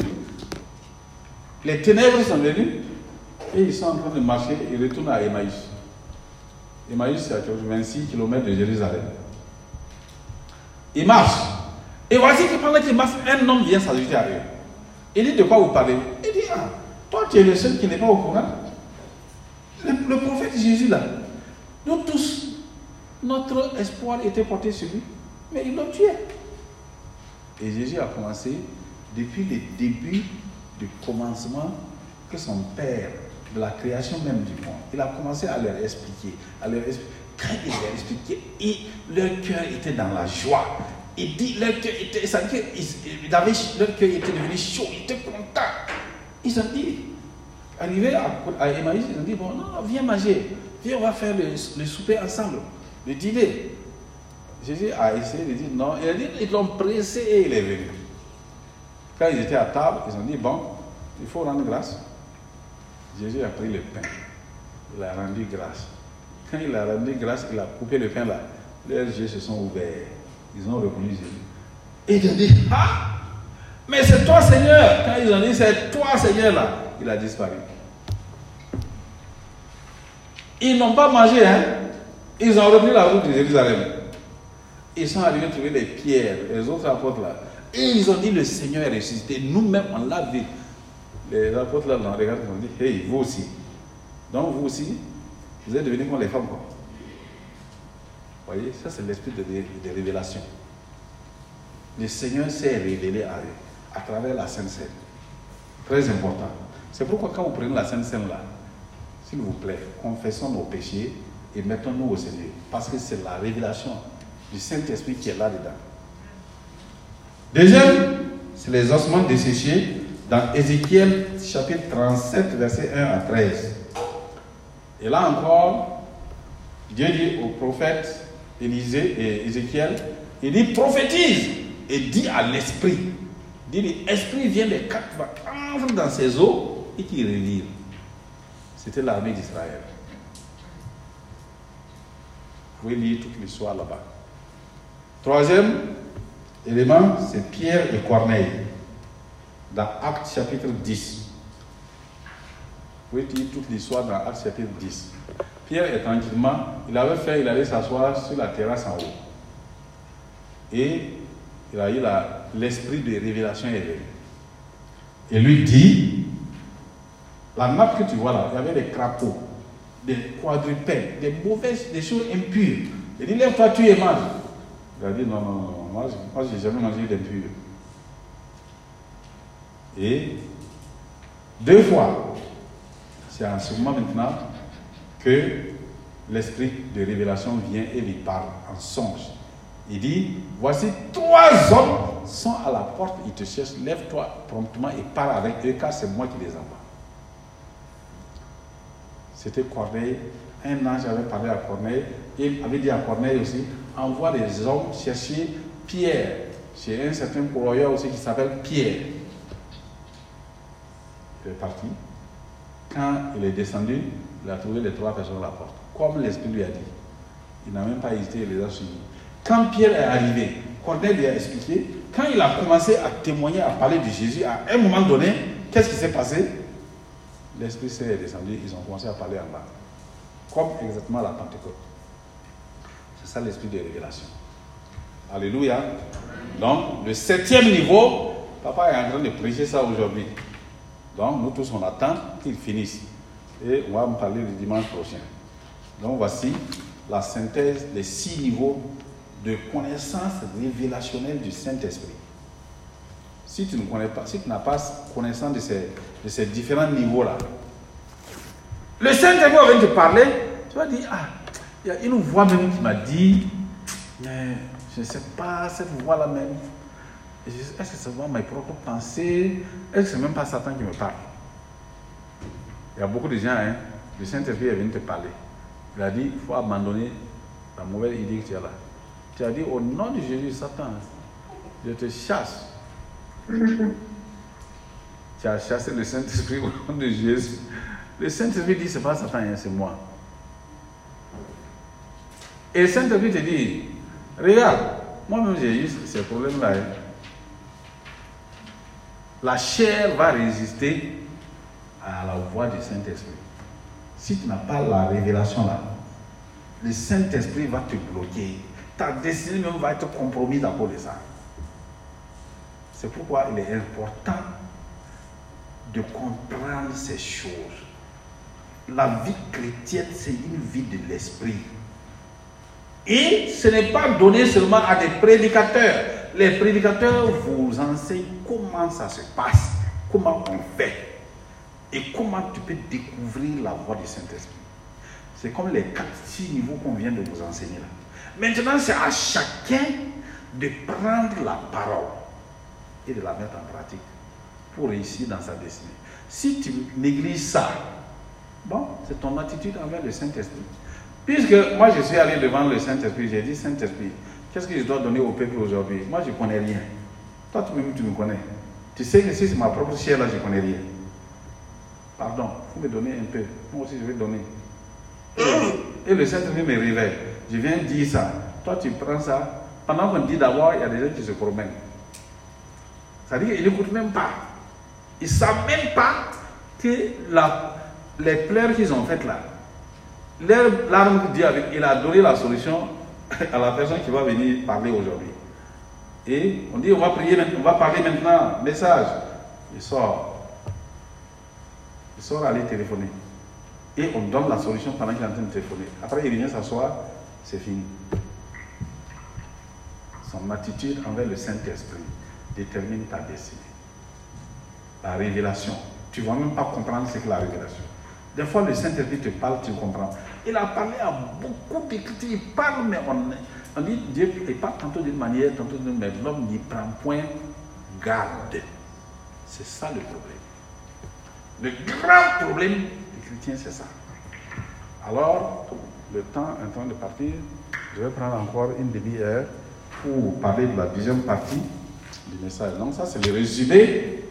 Les ténèbres sont venues et ils sont en train de marcher. Ils retournent à Emmaüs. Emmaüs, c'est à 26 km de Jérusalem. Ils marchent. Et voici que pendant qu'ils marchent, un homme vient s'ajouter à eux. Il dit de quoi vous parlez? Il dit Ah, toi tu es le seul qui n'est pas au courant. Le, le prophète Jésus là, nous tous, notre espoir était porté sur lui, mais ils l'ont tué. Et Jésus a commencé depuis le début du commencement que son Père, de la création même du monde, il a commencé à leur expliquer. À leur expliquer. Quand il leur expliquait, et leur cœur était dans la joie. Il dit, leur cœur était, ça il avait, leur cœur était devenu chaud, ils étaient contents. Ils ont dit, arrivé à, à Emmaüs, ils ont dit, bon, non, viens manger, viens, on va faire le souper ensemble, le dîner. Jésus a essayé de dire non. Il a dit, ils l'ont pressé et il est venu. Quand ils étaient à table, ils ont dit, bon, il faut rendre grâce. Jésus a pris le pain. Il a rendu grâce. Quand il a rendu grâce, il a coupé le pain là. Leurs yeux se sont ouverts. Ils ont reconnu Jésus. Et ils ont dit, ah, Mais c'est toi, Seigneur. Quand ils ont dit c'est toi, Seigneur, là, il a disparu. Ils n'ont pas mangé, hein. Ils ont repris la route de Jérusalem. Ils sont arrivés à trouver les pierres, les autres apôtres là. Et ils ont dit le Seigneur est ressuscité. Nous-mêmes, on l'a vu. Les apôtres là, on regarde, ont dit, hey, vous aussi. Donc vous aussi, vous êtes devenus comme les femmes. Quoi. Vous voyez, ça c'est l'esprit de, de, révélation. Le Seigneur s'est révélé à eux à travers la Sainte Seine. Très important. C'est pourquoi quand vous prenez la Sainte Seine là, s'il vous plaît, confessons nos péchés et mettons-nous au Seigneur. Parce que c'est la révélation du Saint-Esprit qui est là-dedans. Deuxième, c'est les ossements desséchés dans Ézéchiel chapitre 37, verset 1 à 13. Et là encore, Dieu dit au prophète Élisée et Ézéchiel, il dit prophétise et dit à l'esprit. Dit l'esprit vient des quatre entre dans ses eaux et qui revive. C'était l'armée d'Israël. Vous pouvez lire toute l'histoire là-bas. Troisième élément, c'est Pierre et Corneille, dans Actes chapitre 10. Vous pouvez lire toute l'histoire dans Actes chapitre 10. Pierre est tranquillement, il avait fait, il allait s'asseoir sur la terrasse en haut. Et il a eu l'esprit de révélation élevé. Et lui dit, la nappe que tu vois là, il y avait des crapauds, des quadrupèdes, des mauvaises, des choses impures. Il dit, lève-toi, tu es mal. Il a dit, non, non, non, moi, je n'ai jamais mangé d'impur. Et deux fois, c'est en ce moment maintenant que l'esprit de révélation vient et lui parle en songe. Il dit, voici trois hommes sont à la porte, ils te cherchent, lève-toi promptement et parle avec eux car c'est moi qui les envoie. C'était Corneille. Un ange avait parlé à Corneille et avait dit à Corneille aussi, envoie des hommes chercher Pierre, chez un certain croyant aussi qui s'appelle Pierre. Il est parti. Quand il est descendu, il a trouvé les trois personnes à la porte. Comme l'Esprit lui a dit. Il n'a même pas hésité, il les a suivis. Quand Pierre est arrivé, Corneille lui a expliqué. Quand il a commencé à témoigner, à parler de Jésus, à un moment donné, qu'est-ce qui s'est passé? L'Esprit s'est descendu, ils ont commencé à parler en bas. Comme exactement la Pentecôte. Ça l'esprit de révélation. Alléluia. Donc, le septième niveau, papa est en train de prêcher ça aujourd'hui. Donc, nous tous, on attend qu'il finisse. Et on va me parler le dimanche prochain. Donc, voici la synthèse des six niveaux de connaissance révélationnelle du Saint-Esprit. Si tu ne connais si tu n'as pas connaissance de ces, différents niveaux-là, le Saint-Esprit vient te parler, tu vas dire, ah, il y a une voix même qui m'a dit, mais je ne sais pas, cette voix-là même, est-ce que c'est vraiment mes propres pensées? Est-ce que c'est même pas Satan qui me parle? Il y a beaucoup de gens, hein, le Saint-Esprit est venu te parler. Il a dit, il faut abandonner la mauvaise idée que tu as là. Tu as dit, au nom de Jésus, Satan, je te chasse. tu as chassé le Saint-Esprit au nom de Jésus. Le Saint-Esprit dit, c'est pas Satan, hein, c'est moi. Et le Saint-Esprit te dit, regarde, moi-même j'ai eu ces problèmes-là. Hein. La chair va résister à la voix du Saint-Esprit. Si tu n'as pas la révélation là, le Saint-Esprit va te bloquer. Ta destinée même va être compromise à cause de ça. C'est pourquoi il est important de comprendre ces choses. La vie chrétienne, c'est une vie de l'esprit. Et ce n'est pas donné seulement à des prédicateurs. Les prédicateurs vous enseignent comment ça se passe, comment on fait et comment tu peux découvrir la voix du Saint-Esprit. C'est comme les quatre, six niveaux qu'on vient de vous enseigner là. Maintenant, c'est à chacun de prendre la parole et de la mettre en pratique pour réussir dans sa destinée. Si tu négliges ça, bon, c'est ton attitude envers le Saint-Esprit. Puisque moi je suis allé devant le Saint-Esprit, j'ai dit Saint-Esprit, qu'est-ce que je dois donner au peuple aujourd'hui? Moi je ne connais rien. Toi tu me connais. Tu sais que si c'est ma propre chair là, je ne connais rien. Pardon, faut me donner un peu. Moi aussi je vais donner. Et le *coughs* Saint-Esprit me révèle. Je viens dire ça. Toi tu prends ça. Pendant qu'on dit d'abord, il y a des gens qui se promènent. C'est-à-dire qu'ils n'écoutent même pas. Ils ne savent même pas que les pleurs qu'ils ont faites là, l'arme dit avec, il a donné la solution à la personne qui va venir parler aujourd'hui. Et on dit, on va prier, on va parler maintenant, message. Il sort. Il sort aller téléphoner. Et on donne la solution pendant qu'il est en train de téléphoner. Après, il vient s'asseoir, c'est fini. Son attitude envers le Saint-Esprit détermine ta destinée. La révélation. Tu ne vas même pas comprendre ce que la révélation. Des fois, le Saint-Esprit te parle, tu comprends. Il a parlé à beaucoup d'écritures. Il parle, mais on, dit Dieu il parle tantôt d'une manière, tantôt d'une manière. L'homme n'y prend point garde. C'est ça le problème. Le grand problème des chrétiens, c'est ça. Alors, le temps est en train de partir. Je vais prendre encore une demi-heure pour parler de la deuxième partie du message. Donc, ça, c'est le résumé,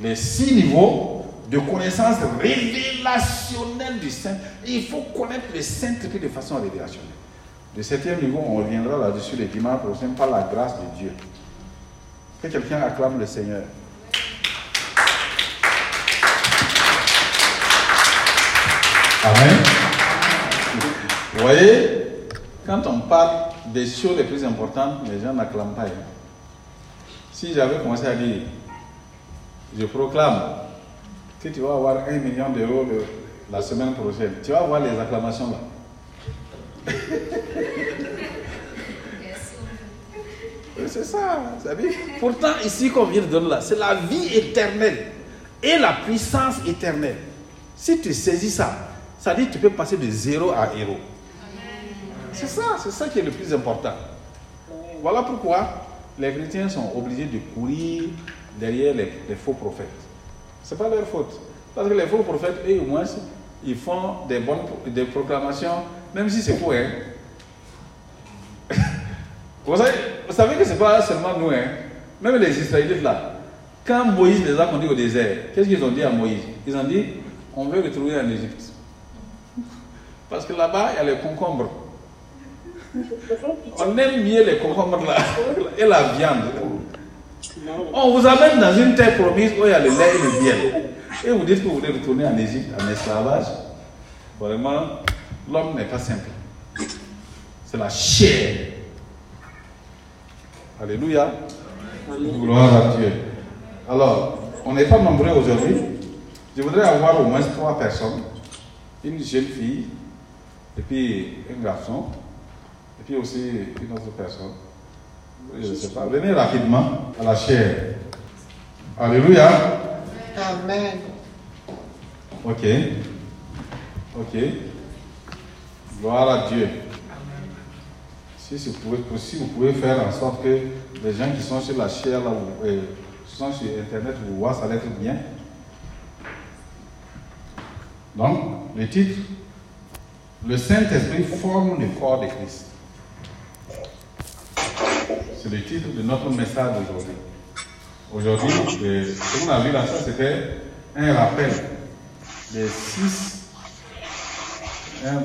les six niveaux de connaissance révélationnelle du Saint. il faut connaître le Saint-Esprit de façon révélationnelle. Le septième niveau, on reviendra là-dessus le dimanche prochain par la grâce de Dieu. Que quelqu'un acclame le Seigneur. Amen. Vous voyez, quand on parle des choses les plus importantes, les gens n'acclament pas. Hein. Si j'avais commencé à dire, je proclame que tu vas avoir un million d'euros la semaine prochaine, tu vas voir les acclamations là. *laughs* c'est ça, Pourtant, ici qu'on vient de donner là, c'est la vie éternelle et la puissance éternelle. Si tu saisis ça, ça dit que tu peux passer de zéro à héros. C'est ça, c'est ça qui est le plus important. Voilà pourquoi les chrétiens sont obligés de courir derrière les, faux prophètes. Ce n'est pas leur faute. Parce que les faux prophètes, eux, au moins, ils font des bonnes des proclamations, même si c'est faux. Hein. *laughs* vous, savez, que ce n'est pas seulement nous, hein. même les Israélites là. Quand Moïse les a conduits au désert, qu'est-ce qu'ils ont dit à Moïse? Ils ont dit on veut retrouver en Égypte. Parce que là-bas, il y a les concombres. *laughs* On aime mieux les concombres là, *laughs* et la viande. On vous amène dans une terre promise où il y a le lait et le miel. Et vous dites que vous voulez retourner en Égypte en esclavage. Vraiment, l'homme n'est pas simple. C'est la chair. Alléluia. Gloire à Dieu. Alors, on n'est pas nombreux aujourd'hui. Je voudrais avoir au moins trois personnes. Une jeune fille, et puis un garçon, et puis aussi une autre personne. Je ne sais pas. Venez rapidement à la chair. Alléluia. Amen. Ok. Ok. Gloire à Dieu. Si, vous pouvez, si vous pouvez faire en sorte que les gens qui sont sur la chair, là, euh, sont sur Internet, vous voient, ça va être bien. Donc, le titre, le Saint-Esprit forme le corps de Christ. C'est le titre de notre message d'aujourd'hui. Aujourd'hui, ce qu'on a vu là, c'était un rappel des six,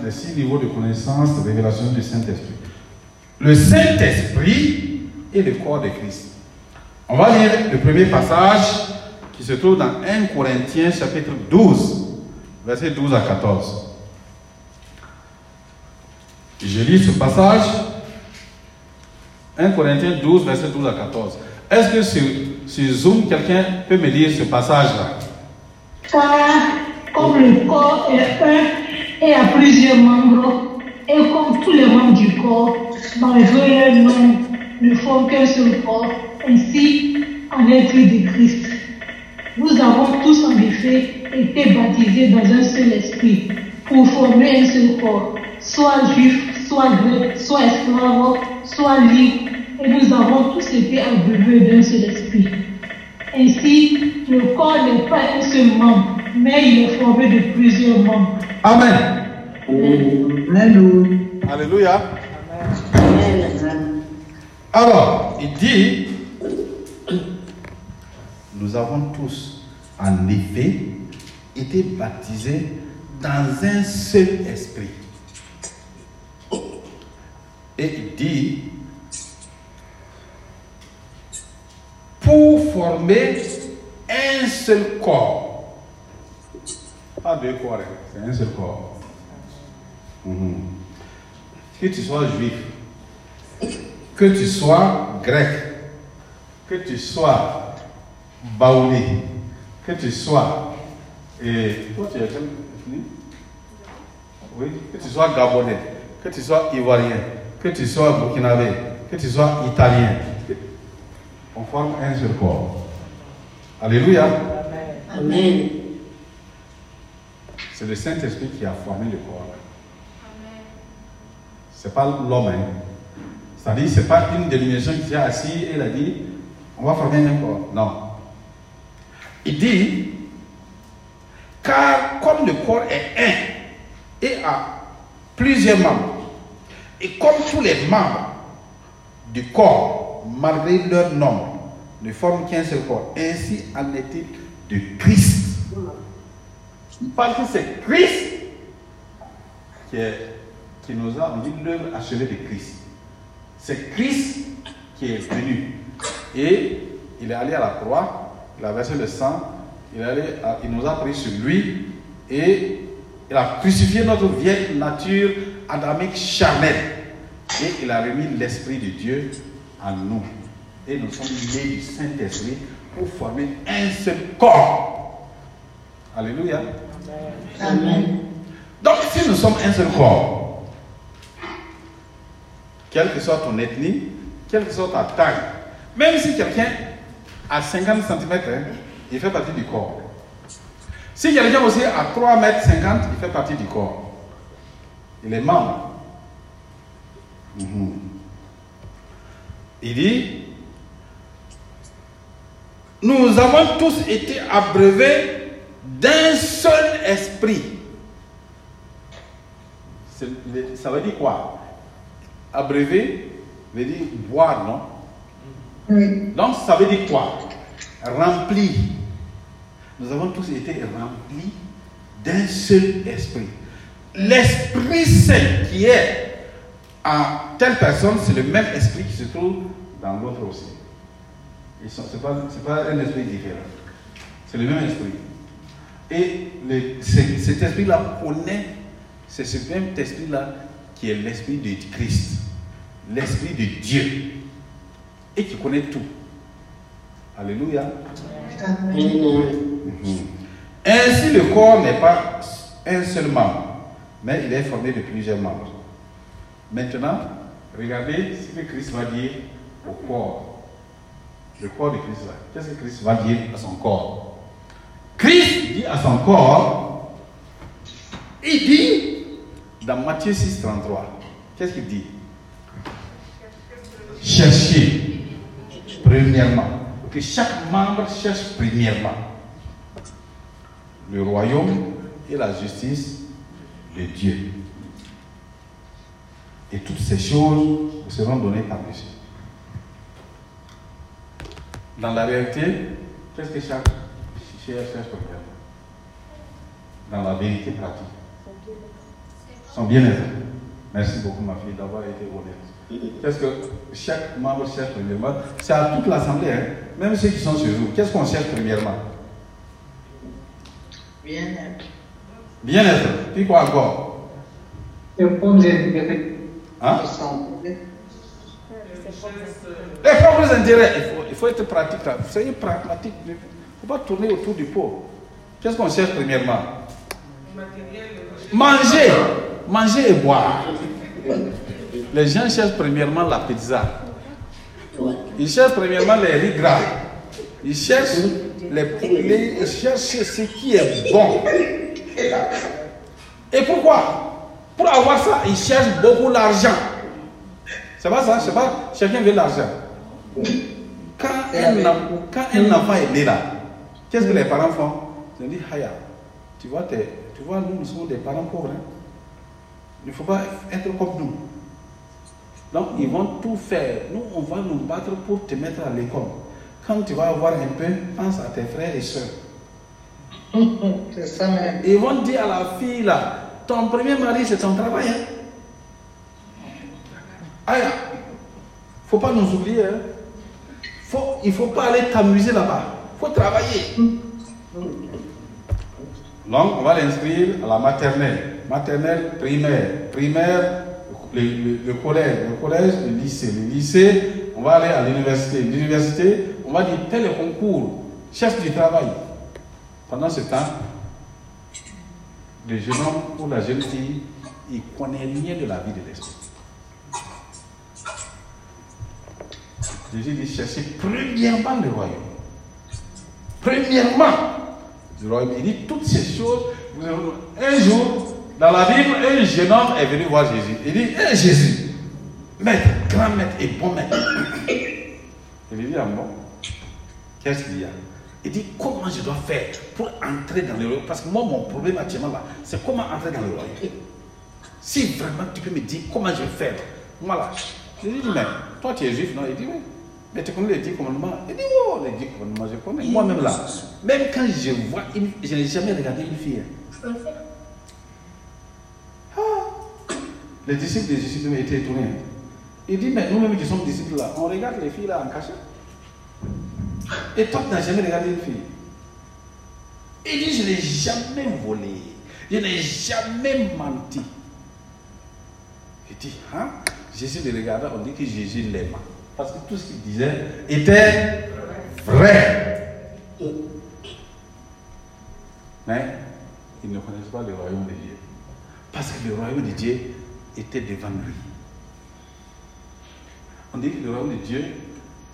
des six niveaux de connaissance, de révélation du Saint-Esprit. Le Saint-Esprit est le corps de Christ. On va lire le premier passage qui se trouve dans 1 Corinthiens chapitre 12, versets 12 à 14. Je lis ce passage, 1 Corinthiens 12, verset 12 à 14. Est-ce que sur, Zoom, quelqu'un peut me lire ce passage-là? Car comme le corps est un et a plusieurs membres, et comme tous les membres du corps, malgré leur nom, ne font qu'un seul corps, ainsi en être de Christ. Nous avons tous en effet été baptisés dans un seul esprit pour former un seul corps, soit juif, soit grec, soit esclave, soit libre, et nous avons tous été abreuvés d'un seul esprit. Ainsi, le corps n'est pas un seul membre, mais il est formé de plusieurs membres. Amen. Alléluia. Alors, il dit, nous avons tous, en effet, été baptisés dans un seul esprit. Et il dit, pour former un seul corps. Pas deux corps, hein, c'est un seul corps. Mhm. Que tu sois juif, que tu sois grec, que tu sois baoulé, que tu sois. Et, tu quel- fini Oui, que tu sois gabonais, que tu sois ivoirien, que tu sois burkinabé, que tu sois italien, on forme un seul corps. Alléluia. Amen. C'est le Saint-Esprit qui a formé le corps. C'est pas l'homme. hein. C'est-à-dire, c'est pas une dénomination qui s'est assise et il a dit, on va former un corps. Non. Il dit, car comme le corps est un et a plusieurs membres, et comme tous les membres du corps, malgré leur nombre, ne forment qu'un seul corps, ainsi en est-il de Christ. Parce que c'est Christ qui, nous a, dit, l'œuvre achevée de Christ. C'est Christ qui est venu. Et il est allé à la croix, il a versé le sang, il nous a pris sur lui et il a crucifié notre vieille nature adamique charnelle. Et il a remis l'Esprit de Dieu en nous. Et nous sommes liés du Saint-Esprit pour former un seul corps. Alléluia. Amen. Donc, si nous sommes un seul corps, quelle que soit ton ethnie, quelle que soit ta taille, même si quelqu'un a 50 cm, il fait partie du corps. Si quelqu'un aussi a 3 mètres 50, il fait partie du corps. Il est membre. Mhm. Il dit, nous avons tous été abreuvés d'un seul esprit. Ça veut dire quoi? Abreuver veut dire boire, non? Oui. Donc ça veut dire quoi? Rempli. Nous avons tous été remplis d'un seul esprit. L'Esprit Saint qui est en telle personne, c'est le même esprit qui se trouve dans l'autre aussi. Ce n'est pas, un esprit différent. C'est le même esprit. Et le- cet esprit-là connaît, c'est ce même esprit-là qui est l'esprit de Christ, l'esprit de Dieu, et qui connaît tout. Alléluia. Amen. Ainsi, le corps n'est pas un seul membre, mais il est formé de plusieurs membres. Maintenant, regardez ce que Christ va dire au corps. Le corps de Christ. Qu'est-ce que Christ va dire à son corps? Christ dit à son corps, il dit dans Matthieu 6, 33, qu'est-ce qu'il dit? Cherchez premièrement, que chaque membre cherche premièrement le royaume et la justice de Dieu. Et toutes ces choses seront données par-dessus. Dans la réalité, qu'est-ce que chaque cherche Dans la vérité pratique. Son bien-être. Merci beaucoup, ma fille, d'avoir été honnête. Qu'est-ce que chaque membre cherche premièrement? C'est à toute l'Assemblée, hein. même ceux qui sont sur vous. Qu'est-ce qu'on cherche premièrement? Bien-être. Bien-être. Puis quoi? Encore Les pommes intérêts. Hein? Les propres intérêts. Il faut, il faut être pratique là. Soyez pragmatique. Il ne faut pas tourner autour du pot. Qu'est-ce qu'on cherche premièrement? Manger. Manger et boire. Les gens cherchent premièrement la pizza. Ils cherchent premièrement les riz gras. Ils cherchent les poulets. Ils cherchent ce qui est bon. Et pourquoi? Pour avoir ça, ils cherchent beaucoup l'argent. C'est pas ça, c'est pas chacun veut l'argent. Quand un, quand un enfant est né là, qu'est-ce que les parents font? Ils disent, Haya, tu vois, t'es- tu vois, nous, nous sommes des parents pauvres. hein. Il ne faut pas être comme nous. Donc, ils vont tout faire. Nous, on va nous battre pour te mettre à l'école. Quand tu vas avoir un peu, pense à tes frères et soeurs. *laughs* Ils vont dire à la fille là, ton premier mari c'est ton travail. Hein? Aïe, faut pas nous oublier. Hein? faut, il faut pas aller t'amuser là-bas. Faut travailler. Donc, on va l'inscrire à la maternelle. Maternelle, primaire. Primaire, le, le- collège. Le collège, le lycée. Le lycée, on va aller à l'université. L'université, on va dire tel concours. Cherche du travail. Pendant ce temps, le jeune homme ou la jeune fille, il ne connaît rien de la vie de l'esprit. Jésus dit cherchez premièrement le royaume. Premièrement du royaume. Il dit toutes ces choses. vous avez- Un jour, dans la Bible, un jeune homme est venu voir Jésus. Il dit Hé Jésus, maître, grand maître et bon maître. Il dit Ah bon Qu'est-ce qu'il y a? Il dit Comment je dois faire pour entrer dans le royaume? Parce que moi, mon problème actuellement là, c'est comment entrer dans le royaume. Si vraiment tu peux me dire comment je vais faire, moi là, je lui dis, mais toi tu es juif, non? Il dit oui. Mais tu connais les dix commandements Il dit oh, les dix commandements, je connais. Moi-même là, même quand je vois, une, je n'ai jamais regardé une fille. hein. Ah. Les disciples des disciples étaient étonnés. hein. Il dit, mais nous-mêmes qui sommes disciples là, on regarde les filles là en cachette. Et toi, tu n'as jamais regardé une fille. Il dit, je n'ai jamais volé. Je n'ai jamais menti. Il dit, hein? Jésus le regarda, on dit que Jésus l'aima. Parce que tout ce qu'il disait était vrai. Mais il ne connaissait pas le royaume de Dieu. Parce que le royaume de Dieu était devant lui. On dit que le royaume de Dieu,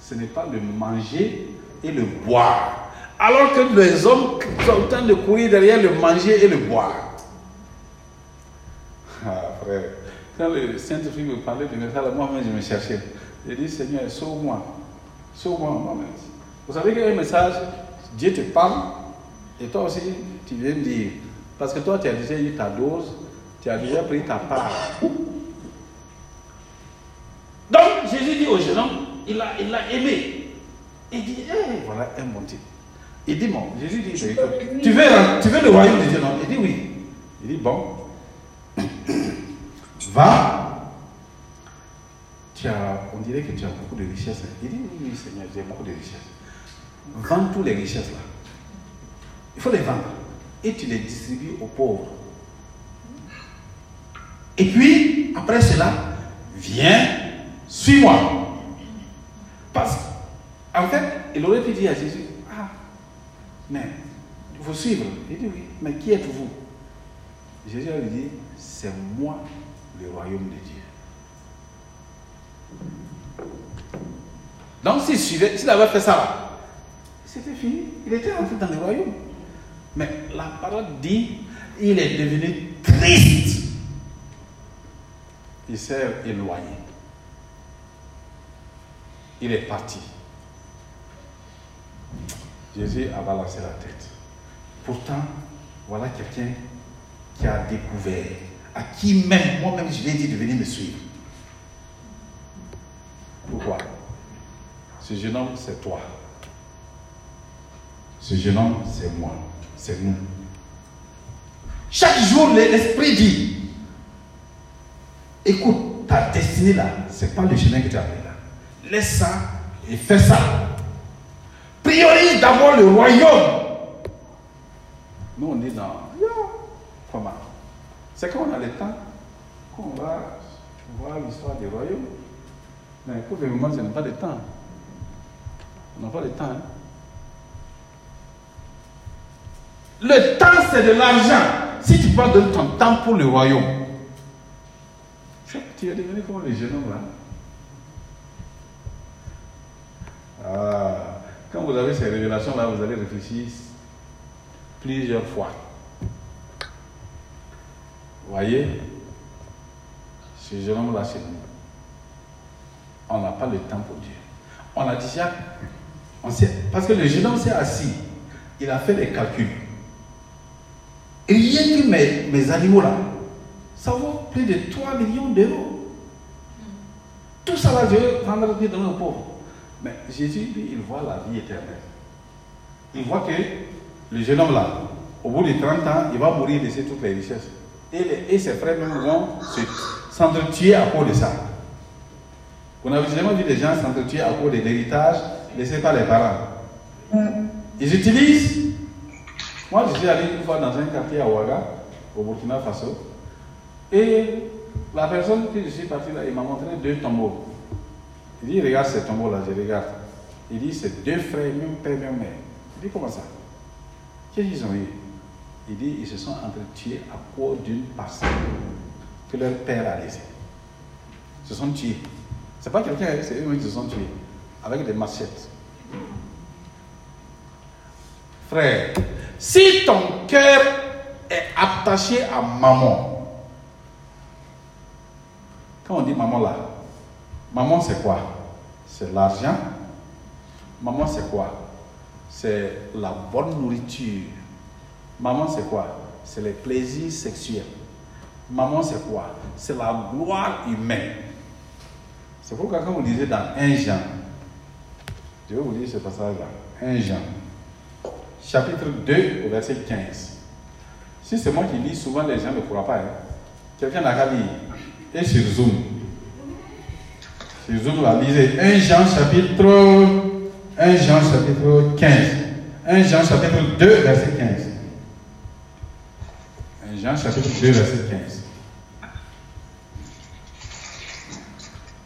ce n'est pas le manger et le boire. Alors que les hommes sont en train de courir derrière le manger et le boire. Ah, frère, quand le Saint-Esprit me parlait de ça, moi-même je me cherchais. J'ai dit, Seigneur, sauve-moi. Sauve-moi moi-même. Vous savez qu'il y a un message, Dieu te parle, et toi aussi, tu viens me dire. Parce que toi, tu as déjà eu ta dose, tu as déjà pris ta part. Donc, Jésus dit au jeune homme, il il l'a aimé. Il dit, eh, voilà un bon type. Il dit, bon, Jésus dit, ben, tu veux, tu veux le royaume de Dieu, non Il dit, oui. Il dit, bon, *coughs* va. Tu as, on dirait que tu as beaucoup de richesses. Il dit, oui, oui, Seigneur, j'ai beaucoup de richesses. Vends toutes les richesses là. Il faut les vendre. Et tu les distribues aux pauvres. Et puis, après cela, viens, suis-moi. Parce qu'en fait, il aurait pu dire à Jésus, ah, mais faut suivre. Il dit, oui, mais qui êtes-vous Jésus lui dit, c'est moi le royaume de Dieu. Donc s'il suivait, s'il avait fait ça c'était fini. Il était entré dans le royaume. Mais la parole dit, il est devenu triste. Il s'est éloigné. Il est parti. Jésus a balancé la tête. Pourtant, voilà quelqu'un qui a découvert, à qui même, moi-même, je lui ai dit de venir me suivre. Pourquoi? Ce jeune homme, c'est toi. Ce jeune homme, c'est moi. C'est nous. Chaque jour, l'esprit dit, écoute, ta destinée là, c'est pas le chemin que tu as pris là. Laisse ça et fais ça. Priorise d'abord le royaume. Nous, on est dans. Comment? C'est quand on a le temps qu'on va voir l'histoire du royaume. Mais pour le moment, je n'ai pas de temps. On n'a pas de temps. hein. Le temps, c'est de l'argent. Si tu pas donner ton temps pour le royaume, tu es devenu comme les jeunes hommes là. Ah, quand vous avez ces révélations-là, vous allez réfléchir plusieurs fois. Voyez, ce homme-là, c'est nous. On n'a pas le temps pour Dieu. On a déjà. On sait, parce que le jeune homme s'est assis. Il a fait les calculs. Rien que mes, mes animaux là, ça vaut plus de 3 millions d'euros. Tout ça là, je vais prendre le dans le pauvre. Mais Jésus, lui, il voit la vie éternelle. Il voit que le jeune homme là, au bout de 30 ans, il va mourir laisser toutes les richesses. Et, les- et ses frères même vont se- s'entretuer à cause de ça. Vous n'avez jamais vu des gens s'entretuer à cause de l'héritage laissée par les parents. Ils utilisent. Moi, je suis allé une fois dans un quartier à Ouaga, au Burkina Faso, et la personne que je suis parti là, il m'a montré deux tombeaux. Il dit, regarde ces tombeaux-là, je regarde. Il dit, c'est deux frères, même père, même mère. Il dit, comment ça? Qu'est-ce qu'ils ont eu? Il dit, ils se sont entretués à cause d'une parcelle que leur père a laissée. Ils se sont tués. C'est pas quelqu'un, c'est eux qui se sont tués. Avec des machettes. Frère, si ton cœur est attaché à maman, quand on dit maman là, maman c'est quoi? C'est l'argent. Maman c'est quoi? C'est la bonne nourriture. Maman c'est quoi? C'est les plaisirs sexuels. Maman c'est quoi? C'est la gloire humaine. C'est pourquoi quand vous lisez dans 1 Jean, je vais vous lire ce passage-là, 1 Jean, chapitre 2 au verset 15. Si c'est moi qui lis, souvent les gens ne croient pas. hein. Quelqu'un n'a qu'à lire. Et sur Zoom. Sur Zoom, là, lisez 1 Jean chapitre 1 Jean chapitre 15. 1 Jean chapitre 2 verset 15. 1 Jean chapitre 2 verset 15.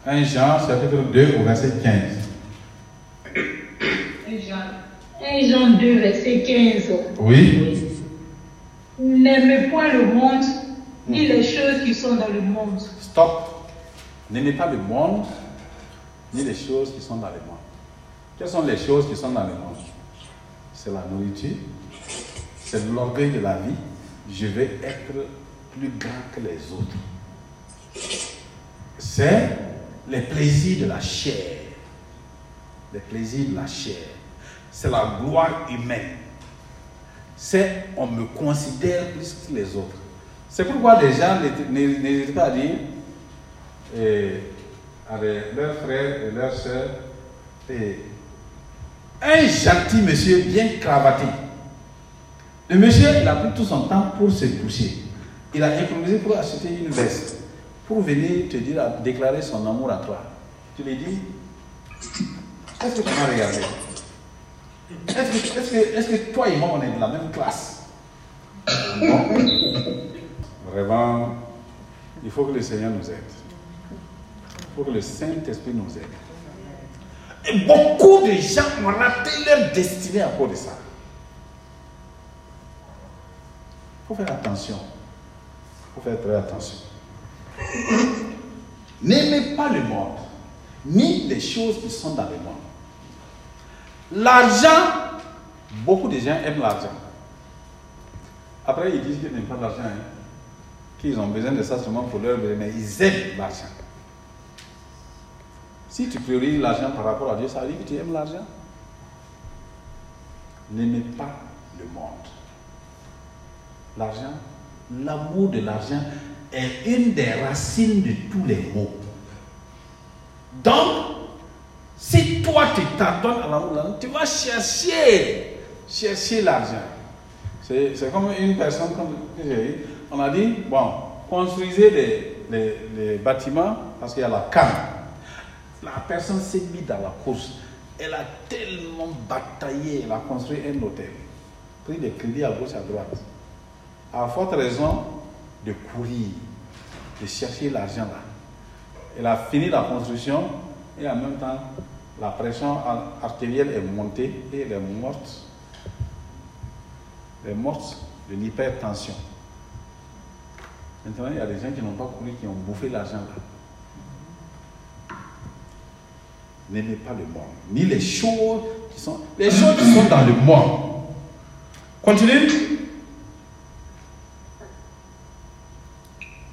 1 Jean chapitre 2 au verset 15. 1 Jean, 1 Jean 2, verset 15. Oui. N'aimez point le monde, ni les choses qui sont dans le monde. Stop. N'aimez pas le monde, ni les choses qui sont dans le monde. Quelles sont les choses qui sont dans le monde C'est la nourriture, c'est l'orgueil de la vie. Je vais être plus grand que les autres. C'est les plaisirs de la chair. Les plaisirs de la chair. C'est la gloire humaine. C'est on me considère plus que les autres. C'est pourquoi les gens n'hé- n'hésitent pas à dire eh, les- leurs frères et leurs sœurs eh, un gentil monsieur bien cravaté. Le monsieur, il a pris tout son temps pour se toucher. Il a économisé pour acheter une veste, pour venir te dire, déclarer son amour à toi. Tu lui dis, est-ce que tu m'as regardé Est-ce que, est-ce que- est-ce que toi et moi, on est de la même classe? Non. Vraiment, il faut que le Seigneur nous aide. Faut que le Saint-Esprit nous aide. Et beaucoup de gens ont raté leur destinée à cause de ça. Il faut faire attention. Il faut faire très attention. *coughs* N'aimez pas le monde, ni les choses qui sont dans le monde. L'argent, beaucoup de gens aiment l'argent. Après, ils disent qu'ils n'aiment pas l'argent, hein, qu'ils ont besoin de ça seulement pour leur besoin, mais ils aiment l'argent. Si tu priorises l'argent par rapport à Dieu, ça que tu aimes l'argent. N'aimez pas le monde. L'argent, l'amour de l'argent est une des racines de tous les maux. Donc, si toi tu t'adonnes à l'amour tu vas chercher, chercher l'argent. C'est comme une personne comme, j'ai on a dit, bon, construisez les, les- les bâtiments parce qu'il y a la canne. La personne s'est mise dans la course. Elle a tellement bataillé, elle a construit un hôtel, pris des crédits à gauche, à droite. À forte raison de courir, de chercher l'argent là. Elle a fini la construction et en même temps, la pression ar- artérielle est montée et elle est morte. Elle est morte de l'hypertension. Maintenant, il y a des gens qui n'ont pas couru, qui ont bouffé l'argent là. N'aimez pas le monde, ni les choses qui sont, les choses qui sont dans le monde. Continue.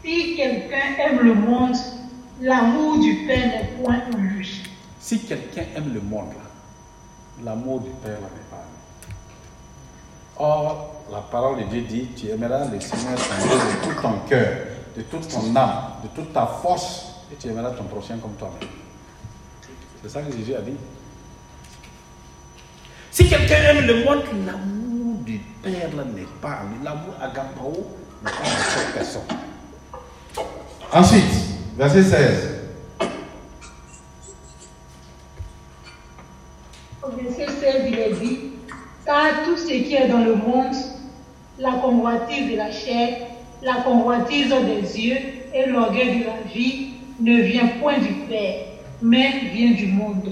Si quelqu'un aime le monde, l'amour du Père n'est point en lui. Si quelqu'un aime le monde, l'amour du Père n'est pas en lui. Or, la parole de Dieu dit, tu aimeras le Seigneur ton Dieu de tout ton cœur, de toute ton âme, de toute ta force, et tu aimeras ton prochain comme toi-même. C'est ça que Jésus a dit. Si quelqu'un aime le monde, l'amour du Père n'est pas L'amour agapao n'est pas dans cette personne. Ensuite, verset 16. Au verset 16, il est dit Car tout ce qui est dans le monde, la convoitise de la chair, la convoitise des yeux et l'orgueil de la vie ne vient point du Père, mais vient du monde.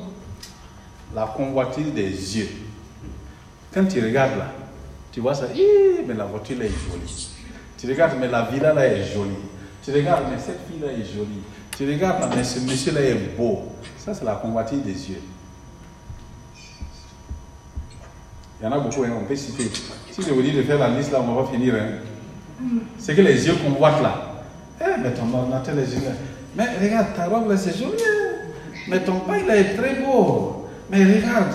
La convoitise des yeux. Quand tu regardes là, tu vois ça, mais la voiture là est jolie. Tu regardes, mais la villa là est jolie. Tu regardes, mais cette fille là est jolie. Tu regardes, mais ce monsieur là est beau. Ça, c'est la convoitise des yeux. Il y en a beaucoup, hein, on peut citer. Si je vous dis de faire la liste là, on va finir. Hein. C'est que les yeux convoitent là. Eh, mais ton ordinateur les yeux là. Mais regarde, ta robe là, c'est joli. hein. Mais ton paille là est très beau. Mais regarde,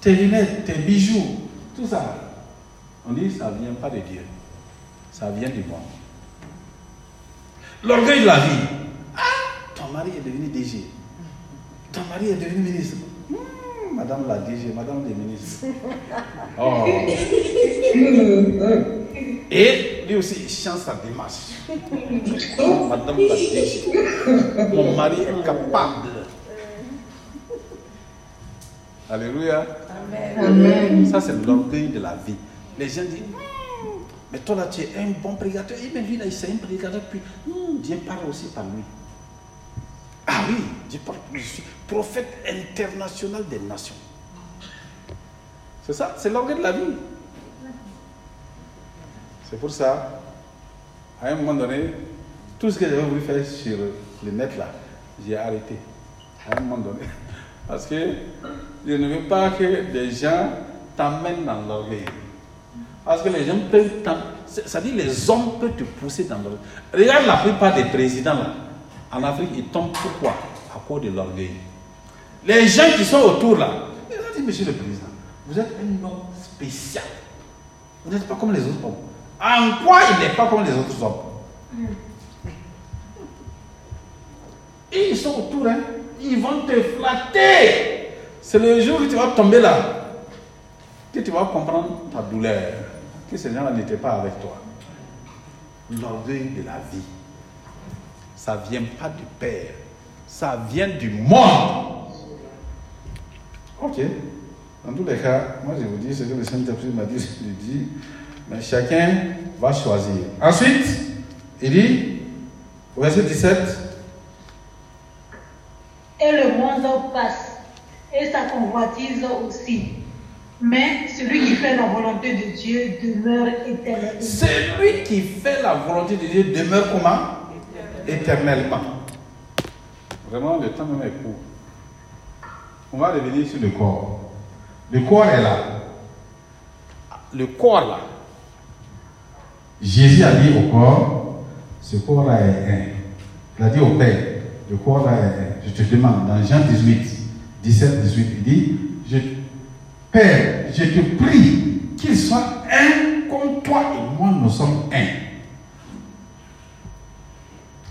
tes lunettes, tes bijoux, tout ça. On dit, ça ne vient pas de Dieu. Ça vient du monde. L'orgueil de la vie. Ah, ton mari est devenu DG. Ton mari est devenu ministre. Hmm, madame la DG, madame les ministres. Oh. *laughs* Et lui aussi, il change sa démarche. *laughs* Madame la DG. Mon mari est capable. Alléluia. Amen. Ça, c'est l'orgueil de la vie. Les gens disent, mais toi là, tu es un bon prédicateur. Et même lui là, c'est un prédicateur. Puis, hmm, Dieu parle aussi par lui. Ah oui, Dieu parle. Je suis prophète international des nations. C'est ça, c'est l'orgueil de la vie. C'est pour ça, à un moment donné, tout ce que j'avais voulu faire sur le net là, j'ai arrêté. À un moment donné. *laughs* Parce que je ne veux pas que des gens t'emmènent dans l'orgueil. Parce que les gens peuvent C'est-à-dire les hommes peuvent te pousser dans l'orgueil. Regarde la plupart des présidents là. En Afrique, ils tombent pourquoi? À cause de l'orgueil. Les gens qui sont autour là, ils ont dit, Monsieur le Président, vous êtes un homme spécial. Vous n'êtes pas comme les autres hommes. En quoi il n'est pas comme les autres hommes? Ils sont autour, hein. ils vont te flatter. C'est le jour où tu vas tomber là, que tu vas comprendre ta douleur, que ces gens-là n'étaient pas avec toi. L'orgueil de la vie, ça ne vient pas du Père, ça vient du monde. Ok. Dans tous les cas, moi je vous dis ce que le Saint-Esprit m'a dit, je le dis, mais chacun va choisir. Ensuite, il dit, au verset 17, Et le monde passe, et sa convoitise aussi. Mais celui qui fait la volonté de Dieu demeure éternellement. celui qui fait la volonté de Dieu demeure comment? Éternellement. Vraiment, le temps même est court. On va revenir sur le corps. Le corps est là. Le corps là. Jésus a dit au corps, ce corps là est un. Il a dit au Père, le corps là est un. Je te demande, dans Jean 18, 17, 18, il dit, je, Père, je te prie qu'il soit un comme toi et moi nous sommes un.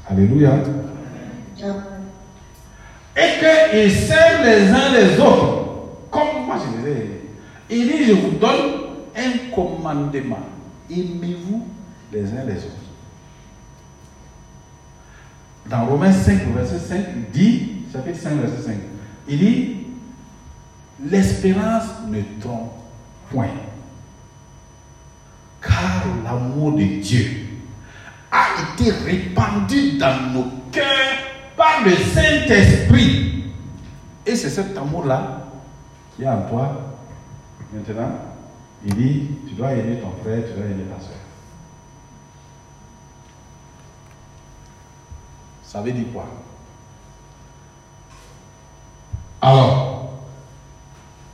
Alléluia. Et qu'ils s'aiment les uns les autres. Comme moi je disais. Il dit, je vous donne un commandement. Aimez-vous les uns les autres. Dans Romains 5, verset 5, il dit, chapitre 5, verset 5, il dit, l'espérance ne trompe point. Car l'amour de Dieu a été répandu dans nos cœurs par le Saint-Esprit. Et c'est cet amour-là qui est en toi. Maintenant, il dit, tu dois aimer ton frère, tu dois aimer ta soeur. Ça veut dire quoi? Alors,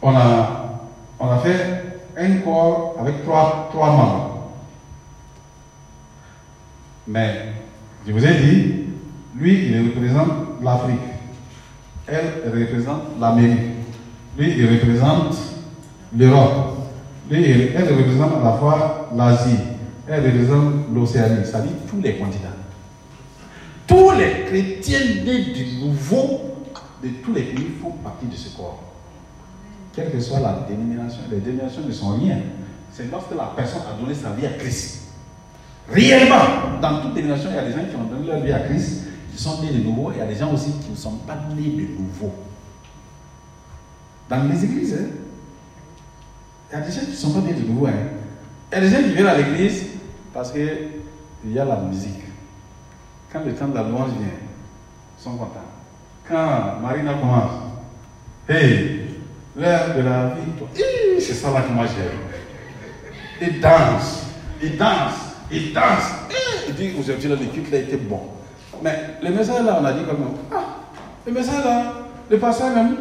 on a, fait un corps avec trois, trois membres. Mais, je vous ai dit, lui, il représente l'Afrique. Elle représente l'Amérique. Lui, il représente l'Europe. Lui, elle représente à la fois l'Asie. Elle représente l'Océanie, c'est-à-dire tous les continents. Tous les chrétiens nés du nouveau de tous les pays font partie de ce corps. Quelle que soit la dénomination, les dénominations ne sont rien. C'est lorsque la personne a donné sa vie à Christ. Réellement, dans toute dénomination, il y a des gens qui ont donné leur vie à Christ, qui sont nés de nouveau, et il y a des gens aussi qui ne sont pas nés de nouveau. Dans les églises, hein, Il y a des gens qui ne sont pas nés de nouveau. Hein. Il y a des gens qui viennent à l'église parce qu'il y a la musique. Quand le temps de la louange vient, ils sont contents. Quand Marina commence, hey, l'heure de la vie, c'est ça là que moi j'aime. Ils dansent, ils dansent, ils dansent. Il dit aujourd'hui, le culte a été bon. Mais le message là, on a dit comme ah, le message là, le passage même,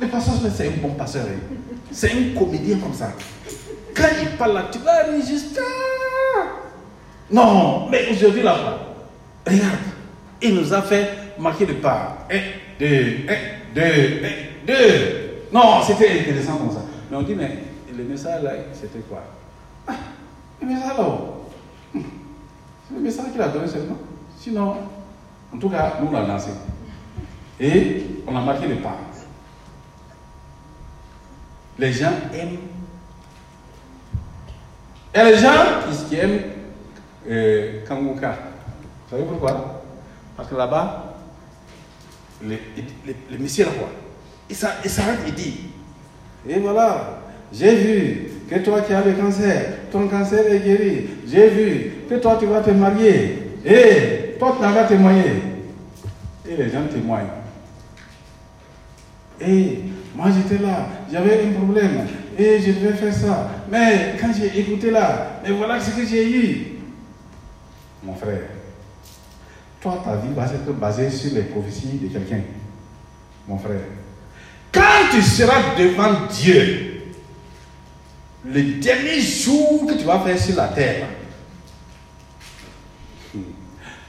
le passage là, c'est un bon passeur. Hein. C'est un comédien comme ça. Quand il parle là, tu vas juste. Non, mais aujourd'hui là, regarde, il nous a fait marquer le pas. Un, deux, un, deux, un, deux. Non, c'était intéressant comme ça. Mais on dit, mais le message là, c'était quoi? Ah, Le message là, hmm. c'est le message qu'il a donné seulement. Sinon, en tout cas, nous, l'a lancé. Et on a marqué le pas. Les gens aiment. Et les gens qui, aiment euh. Vous savez pourquoi? Parce que là-bas, le, le, le, monsieur là, quoi, il s'arrête et dit Et voilà, j'ai vu que toi qui as le cancer, ton cancer est guéri. J'ai vu que toi tu vas te marier. Et toi, tu n'as témoigner. Et les gens témoignent. Et moi, j'étais là, j'avais un problème. Et je devais faire ça. Mais quand j'ai écouté là, mais voilà ce que j'ai eu. Mon frère, toi, ta vie va être basée sur les prophéties de quelqu'un. Mon frère. Quand tu seras devant Dieu, le dernier jour que tu vas faire sur la terre,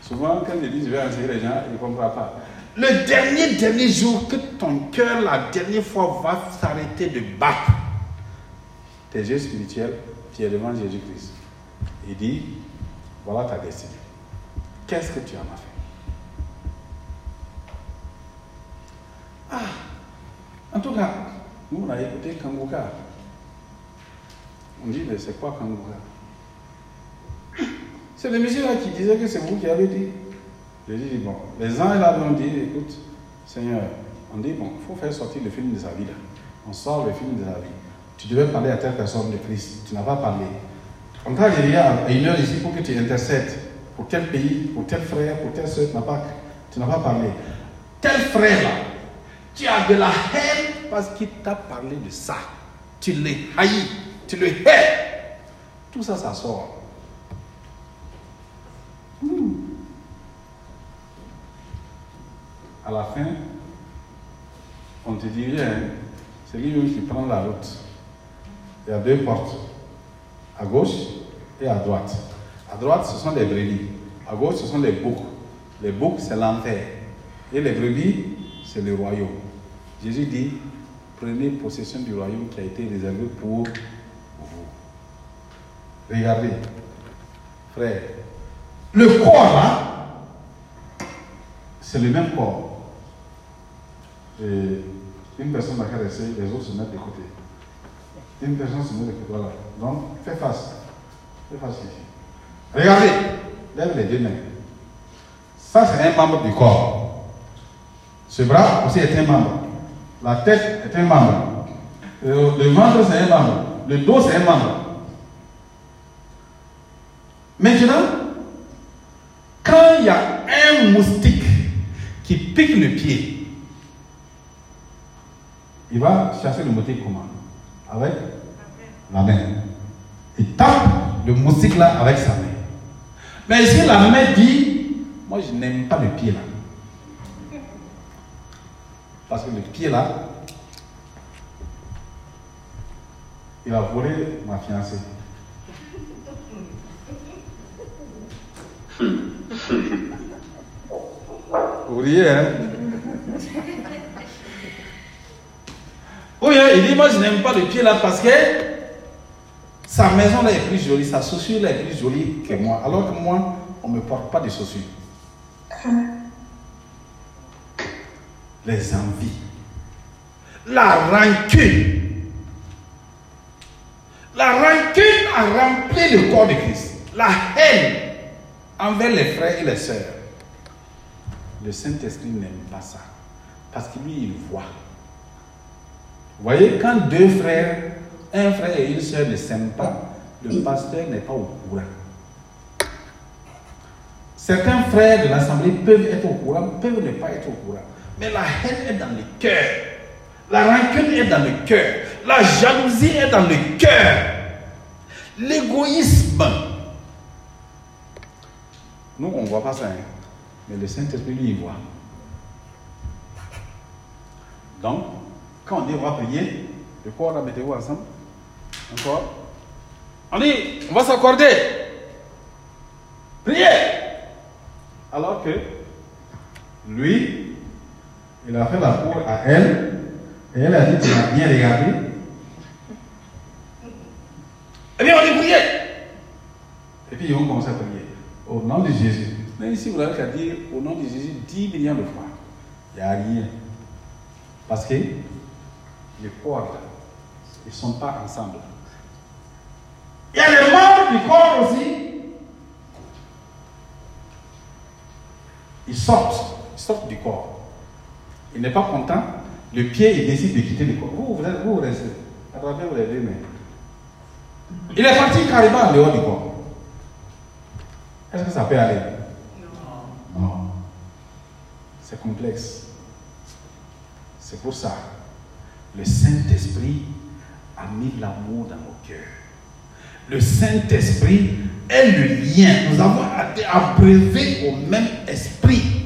Souvent, quand ils disent je vais enseigner les gens, ils ne comprennent pas. Le dernier, dernier jour que ton cœur, la dernière fois, va s'arrêter de battre, tes yeux spirituels, tu es devant Jésus-Christ. Il dit, voilà ta destinée. Qu'est-ce que tu en as fait? Ah, en tout cas, nous, on a écouté Kanguka. On dit, mais c'est quoi Kanguka c'est le monsieur qui disait que c'est vous qui avez dit. J'ai dit, bon, les anges là ont dit, écoute, Seigneur, on dit, bon, il faut faire sortir le film de sa vie là. On sort le film de sa vie. Tu devais parler à telle personne de Christ. Tu n'as pas parlé. On t'a dit à une heure ici pour que tu intercèdes. Pour tel pays, pour tel frère, pour telle soeur, tu n'as pas, tu pas parlé. Tel frère là, tu as de la haine parce qu'il t'a parlé de ça. Tu l'es haï, tu le hais. Tout ça, ça sort. À la fin, on te dit, c'est lui qui prend la route. Il y a deux portes, à gauche et à droite. À droite, ce sont les brebis. À gauche, ce sont les boucs. Les boucs, c'est l'enfer. Et les brebis, c'est le royaume. Jésus dit, prenez possession du royaume qui a été réservé pour vous. Regardez, frère, le corps là, c'est le même corps. Une personne va caresser, les autres se mettent de côté. Une personne se met de côté, voilà. Donc, fais face. Fais face ici. Regardez, lève les deux mains. Ça, c'est un membre du corps. Ce bras aussi est un membre. La tête est un membre. Le ventre, c'est un membre. Le dos, c'est un membre. Maintenant, quand il y a un moustique qui pique le pied, il va chercher le moustique comment? Avec la main. Il tape le moustique là avec sa main. Mais si la main dit, moi je n'aime pas le pied là? Parce que le pied là, il va voler ma fiancée. Vous riez, hein? Oui, il dit, moi je n'aime pas le pied là parce que sa maison là est plus jolie, sa chaussure là est plus jolie que moi. Alors que moi, on ne me porte pas de chaussures. Les envies. La rancune. La rancune a rempli le corps de Christ. La haine envers les frères et les sœurs. Le Saint-Esprit n'aime pas ça. Parce que lui, il voit. Vous voyez, quand deux frères un frère et une soeur ne s'aiment pas, le pasteur n'est pas au courant. Certains frères de l'assemblée peuvent être au courant, peuvent ne pas être au courant. Mais la haine est dans le cœur. La rancune est dans le cœur. La jalousie est dans le cœur. L'égoïsme. Nous, on ne voit pas ça. Hein. Mais le Saint-Esprit, lui, il voit. Donc, quand on dit on va prier, de quoi on mettez-vous ensemble? Encore On dit, on va s'accorder. Priez alors que lui, il a fait la cour à elle, et elle a dit qu'il a bien regardé. Eh bien, on dit prier. Et puis ils vont commencer à prier. Au nom de Jésus. Mais ici, vous avez qu'à dire au nom de Jésus 10 millions de fois. Il n'y a rien. Parce que les corps, ils ne sont pas ensemble. Il y a les membres du corps aussi Ils sortent, ils sortent du corps. Il n'est pas content. Le pied, il décide de quitter le corps. Vous, vous, vous restez. Attrapez-vous les deux mains. Il est parti carrément en dehors du corps. Est-ce que ça peut aller? Non. Non. C'est complexe. C'est pour ça. Le Saint-Esprit a mis l'amour dans nos cœurs. Le Saint-Esprit est le lien. Nous avons été abreuvés au même esprit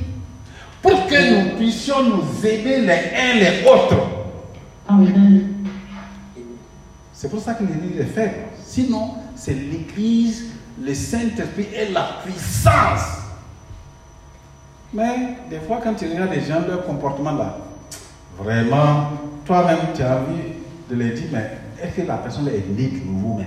pour que nous puissions nous aider les uns les autres. C'est pour ça que l'Église est faible. Sinon, c'est l'Église, le Saint-Esprit et la puissance. Mais des fois, quand tu regardes les gens, leur comportement là, vraiment, toi-même, tu as envie de les dire, mais est-ce que la personne est née de nouveau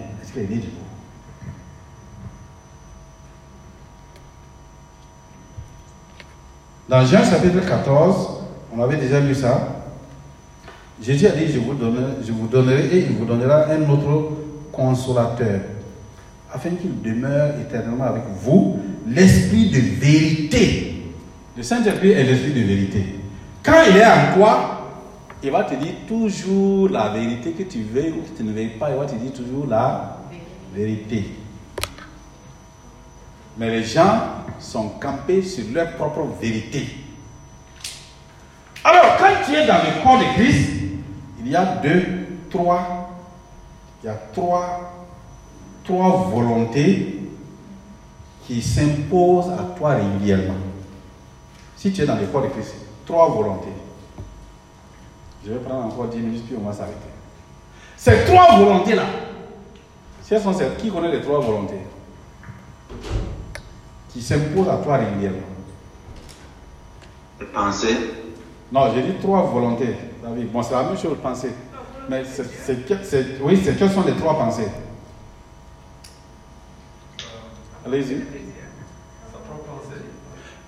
Dans Jean chapitre 14, on avait déjà lu ça. Jésus a dit, je vous, donnerai, je vous donnerai et il vous donnera un autre consolateur, afin qu'il demeure éternellement avec vous, l'esprit de vérité. Le Saint-Esprit est l'esprit de vérité. Quand il est en toi, il va te dire toujours la vérité que tu veux ou que tu ne veux pas. Il va te dire toujours la vérité. Mais les gens sont campés sur leur propre vérité. Alors, quand tu es dans le corps de Christ, il y a deux, trois, il y a trois, trois volontés qui s'imposent à toi régulièrement. Si tu es dans le corps de Christ, trois volontés. Je vais prendre encore 10 minutes, puis on va s'arrêter. Ces trois volontés-là, si elles sont celles, qui connaît les trois volontés qui s'impose à toi régulièrement Penser Non, j'ai dit trois volontés, David. Bon, c'est la même chose, penser. Mais c'est, oui, c'est quelles sont les trois pensées? Allez-y.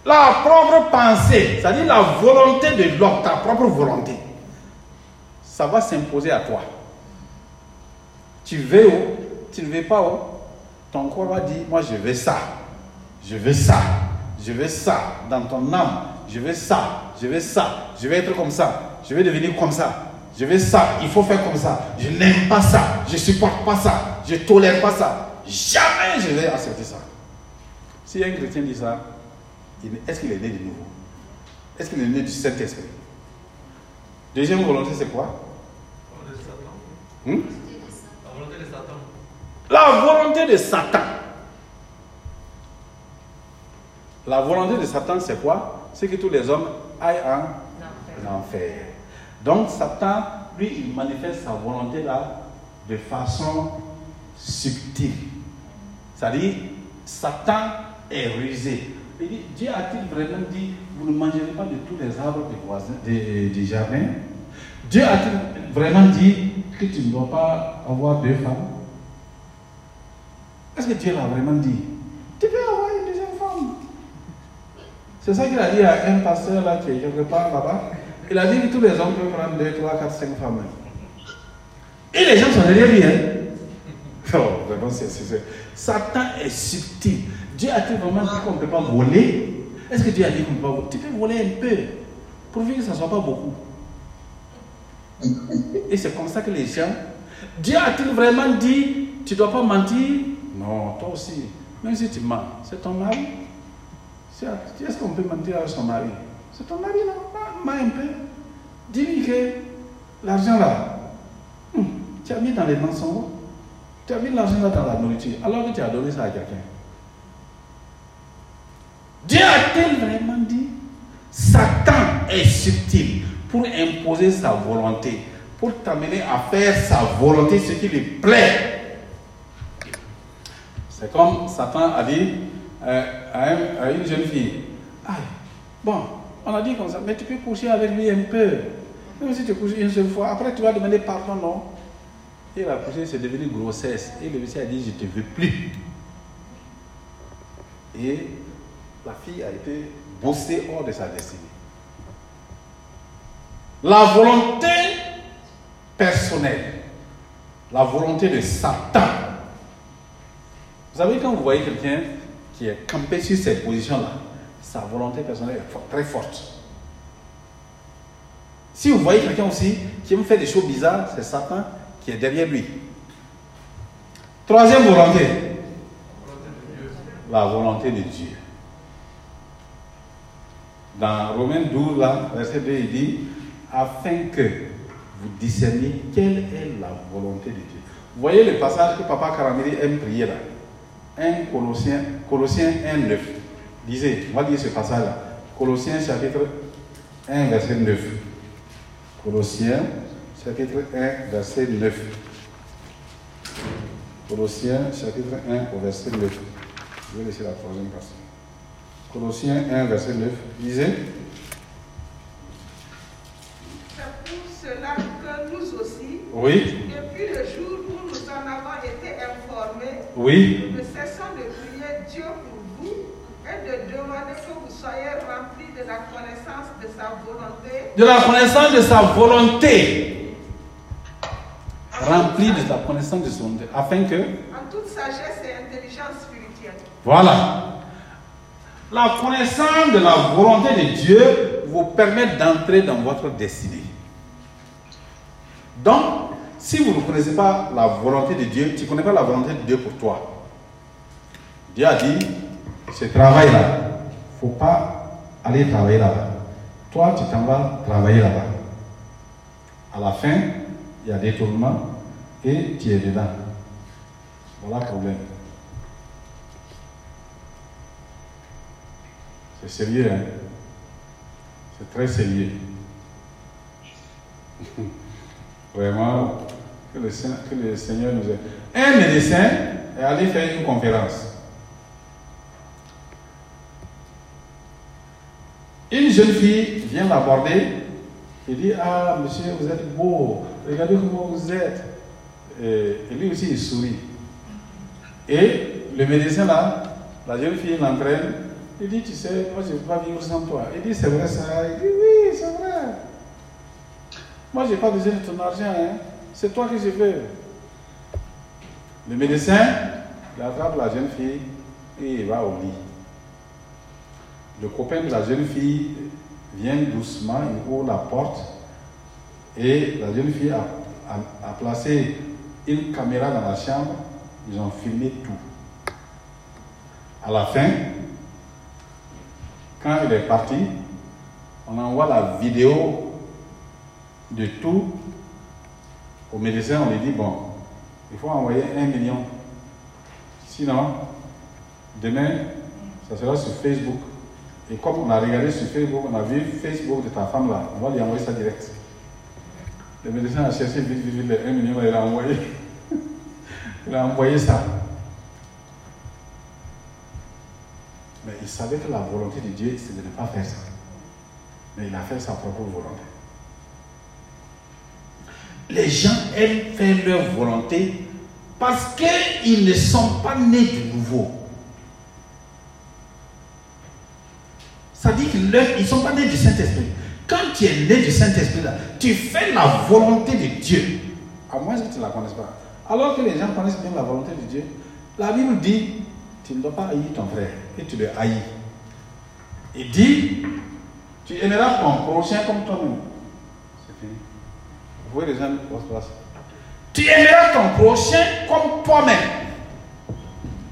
La propre pensée, c'est-à-dire la volonté de l'homme, ta propre volonté, ça va s'imposer à toi. Tu veux tu ne veux pas où Ton corps va dire, moi je veux ça. Je veux ça. Je veux ça dans ton âme. Je veux ça. Je veux ça. Je vais être comme ça. Je vais devenir comme ça. Je veux ça. Il faut faire comme ça. Je n'aime pas ça. Je ne supporte pas ça. Je ne tolère pas ça. Jamais je vais accepter ça. Si un chrétien dit ça, est-ce qu'il est né de nouveau? Est-ce qu'il est né du Saint-Esprit? Deuxième volonté, c'est quoi? La volonté de Satan. La volonté de Satan, c'est quoi? C'est que tous les hommes aillent en enfer. Donc Satan, lui, il manifeste sa volonté là de façon subtile. C'est-à-dire, Satan est rusé. Il dit, Dieu a-t-il vraiment dit, vous ne mangerez pas de tous les arbres du, voisin, du jardin Dieu a-t-il vraiment dit que tu ne dois pas avoir deux femmes? Est-ce que Dieu l'a vraiment dit? Tu peux avoir c'est ça qu'il a dit à un pasteur là qui est quelque part là-bas. Il a dit que tous les hommes peuvent prendre 2, 3, 4, 5 femmes. Et les gens sont derrière lui. *laughs* Oh, vraiment, c'est, Satan est subtil. Dieu a-t-il vraiment dit qu'on ne peut pas voler Est-ce que Dieu a dit qu'on ne peut pas voler? Tu peux voler un peu, pourvu que ça ne soit pas beaucoup. Et c'est comme ça que les gens, Dieu a-t-il vraiment dit, tu ne dois pas mentir Non, toi aussi. Même si tu mens, c'est ton mari. Est-ce qu'on peut mentir à son mari? C'est ton mari, non Mens un peu. Dis-lui que l'argent là, hum, tu as mis dans les mensonges, tu as mis l'argent là dans la nourriture, alors que tu as donné ça à quelqu'un. Dieu a-t-il vraiment dit Satan est subtil pour imposer sa volonté, pour t'amener à faire sa volonté, ce qui lui plaît? C'est comme Satan a dit euh, à, une jeune fille, bon, on a dit comme ça, mais tu peux coucher avec lui un peu. Même si tu couches une seule fois, après tu vas demander pardon, non? Il a couché, c'est devenu grossesse. Et le monsieur a dit, je ne te veux plus. Et la fille a été bossée hors de sa destinée. La volonté personnelle, la volonté de Satan. Vous savez, quand vous voyez quelqu'un qui est campé sur cette position-là, sa volonté personnelle est très forte. Si vous voyez quelqu'un aussi qui aime faire des choses bizarres, c'est Satan qui est derrière lui. Troisième volonté. La volonté de Dieu. Dans Romains 12, là, verset 2, il dit afin que vous discerniez quelle est la volonté de Dieu. Vous voyez le passage que Papa Karamiri aime prier là 1 Colossiens, Colossiens 1, 9. Disez, on va dire ce passage-là. Colossiens chapitre 1, verset 9. Colossiens chapitre 1, verset 9. Colossiens chapitre 1 au verset 9. Je vais laisser la troisième partie. Colossiens 1, verset 9. Lisez. cela que nous aussi, oui. depuis le jour où nous en avons été informés, oui. La connaissance de sa volonté. De la connaissance de sa volonté. Remplis de la connaissance de son volonté. Afin que. En toute sagesse et intelligence spirituelle. Voilà. La connaissance de la volonté de Dieu vous permet d'entrer dans votre destinée. Donc, si vous ne connaissez pas la volonté de Dieu, tu ne connais pas la volonté de Dieu pour toi. Dieu a dit, ce travail-là, il ne faut pas aller travailler là-bas. Toi, tu t'en vas travailler là-bas. À la fin, il y a des tournements et tu es dedans. Voilà le problème. C'est sérieux, hein? C'est très sérieux. *laughs* Vraiment, que le, que le Seigneur nous aide. Un médecin est allé faire une conférence. Une jeune fille vient l'aborder et dit Ah, monsieur, vous êtes beau, regardez comment vous êtes. Et, lui aussi, il sourit. Et le médecin là, la jeune fille l'entraîne. Il dit Tu sais, moi je ne peux pas vivre sans toi. Il dit C'est vrai ça Il dit Oui, c'est vrai. Moi, je n'ai pas besoin de ton argent. Hein. C'est toi que je veux. Le médecin, il attrape la jeune fille et il va au lit. Le copain de la jeune fille vient doucement, il ouvre la porte et la jeune fille a, a placé une caméra dans la chambre. Ils ont filmé tout. À la fin, quand il est parti, on envoie la vidéo de tout au médecin, on lui dit, bon, il faut envoyer un million. Sinon, demain, ça sera sur Facebook. Et comme on a regardé sur Facebook, on a vu Facebook de ta femme là, on va lui envoyer ça direct. Le médecin a cherché vite, vite, vite, les 1 million, il a envoyé. *laughs* il a envoyé ça. Mais il savait que la volonté de Dieu, c'est de ne pas faire ça. Mais il a fait sa propre volonté. Les gens aiment faire leur volonté parce qu'ils ne sont pas nés de nouveau. Ça dit qu'ils ne sont pas nés du Saint-Esprit. Quand tu es né du Saint-Esprit, tu fais la volonté de Dieu. À moins que tu ne la connaisses pas. Alors que les gens connaissent bien la volonté de Dieu, la Bible dit, tu ne dois pas haïr ton frère, et tu le haïs. Il dit, tu aimeras ton prochain comme toi-même. C'est fini. Vous voyez les gens Tu aimeras ton prochain comme toi-même.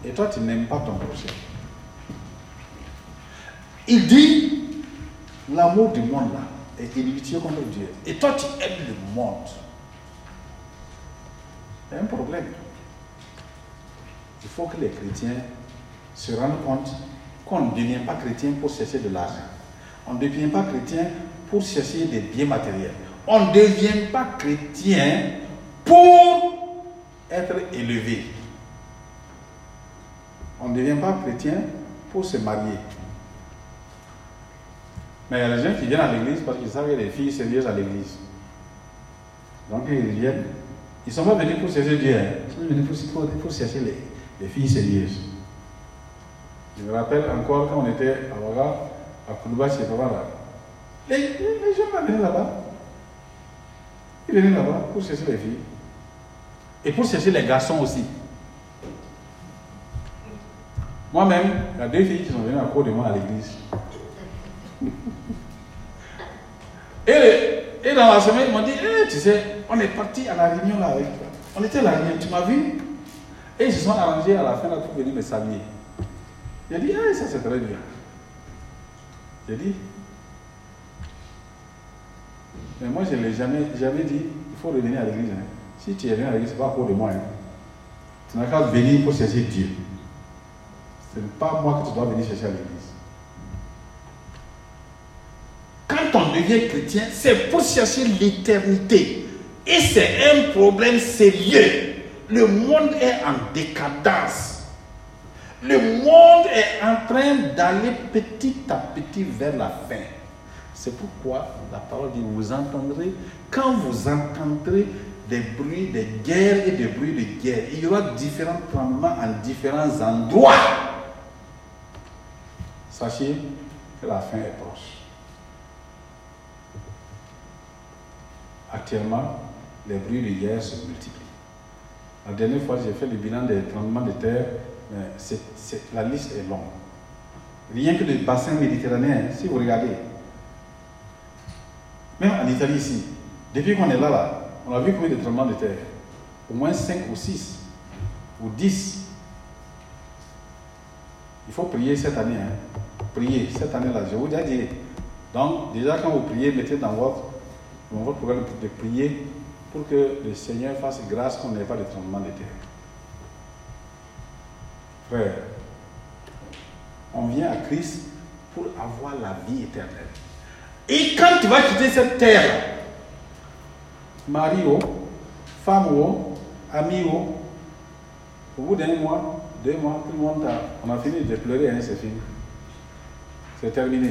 Et toi, tu n'aimes pas ton prochain. Il dit, l'amour du monde là est inimitié contre Dieu. Et toi, tu aimes le monde. Il y a un problème. Il faut que les chrétiens se rendent compte qu'on ne devient pas chrétien pour chercher de l'argent. On ne devient pas chrétien pour chercher des biens matériels. On ne devient pas chrétien pour être élevé. On ne devient pas chrétien pour se marier. Mais il y a des gens qui viennent à l'église parce qu'ils savent qu'il y a des filles sérieuses à l'église. Donc ils viennent. Ils ne sont pas venus pour chercher Dieu. Hein. Ils sont venus pour, chercher les, les, filles sérieuses. Je me rappelle encore quand on était à Ouaga, à Koulouba chez Papa là. Les, les, les gens venaient là-bas. Ils venaient là-bas pour chercher les filles. Et pour chercher les garçons aussi. Moi-même, il y a deux filles qui sont venues à cause de moi à l'église. Et, et, dans la semaine, ils m'ont dit, eh, tu sais, on est parti à la réunion là avec toi. On était à la réunion, tu m'as vu? Et ils se sont arrangés à la fin là pour venir me saluer. A dit, ah, ça c'est très bien. J'ai dit, mais moi je l'ai jamais, jamais dit, il faut revenir à l'église. Hein. Si tu es venu à l'église, ce n'est pas pour de moi. Hein. Tu n'as qu'à venir pour chercher Dieu. Ce n'est pas moi que tu dois venir chercher à l'église. Quand on devient chrétien, c'est pour chercher l'éternité. Et c'est un problème sérieux. Le monde est en décadence. Le monde est en train d'aller petit à petit vers la fin. C'est pourquoi la parole dit, vous entendrez, quand vous entendrez des bruits de guerre et des bruits de guerre, il y aura différents tremblements en différents endroits. Sachez que la fin est proche. Actuellement, les bruits de guerre se multiplient. La dernière fois, j'ai fait le bilan des tremblements de terre, la liste est longue. Rien que le bassin méditerranéen, si vous regardez, même en Italie ici, depuis qu'on est là, là, on a vu combien de tremblements de terre? Au moins 5 ou 6 ou 10. Il faut prier cette année. Hein. Prier cette année-là, je vous ai dit. Donc, déjà, quand vous priez, mettez dans votre on votre programme de prier pour que le Seigneur fasse grâce qu'on n'ait pas de tremblement de terre. Frère, on vient à Christ pour avoir la vie éternelle. Et quand tu vas quitter cette terre, mari ou, femme ou, ami ou, au bout d'un mois, deux mois, tout le monde a, on a fini de pleurer, hein, c'est fini. C'est terminé.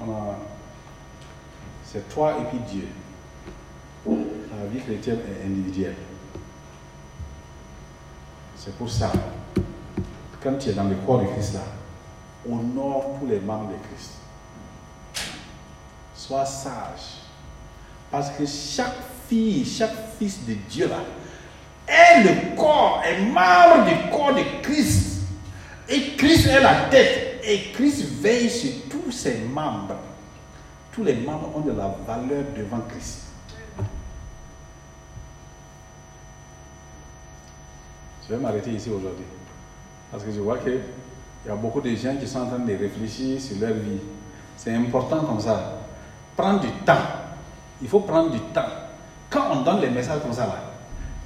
On a c'est toi et puis Dieu. La vie chrétienne est individuelle. C'est pour ça, quand tu es dans le corps de Christ là, honore tous les membres de Christ. Sois sage. Parce que chaque fille, chaque fils de Dieu là, est le corps, est membre du corps de Christ. Et Christ est la tête. Et Christ veille sur tous ses membres tous les membres ont de la valeur devant Christ. Je vais m'arrêter ici aujourd'hui. Parce que je vois qu'il y a beaucoup de gens qui sont en train de réfléchir sur leur vie. C'est important comme ça. Prendre du temps. Il faut prendre du temps. Quand on donne les messages comme ça, là,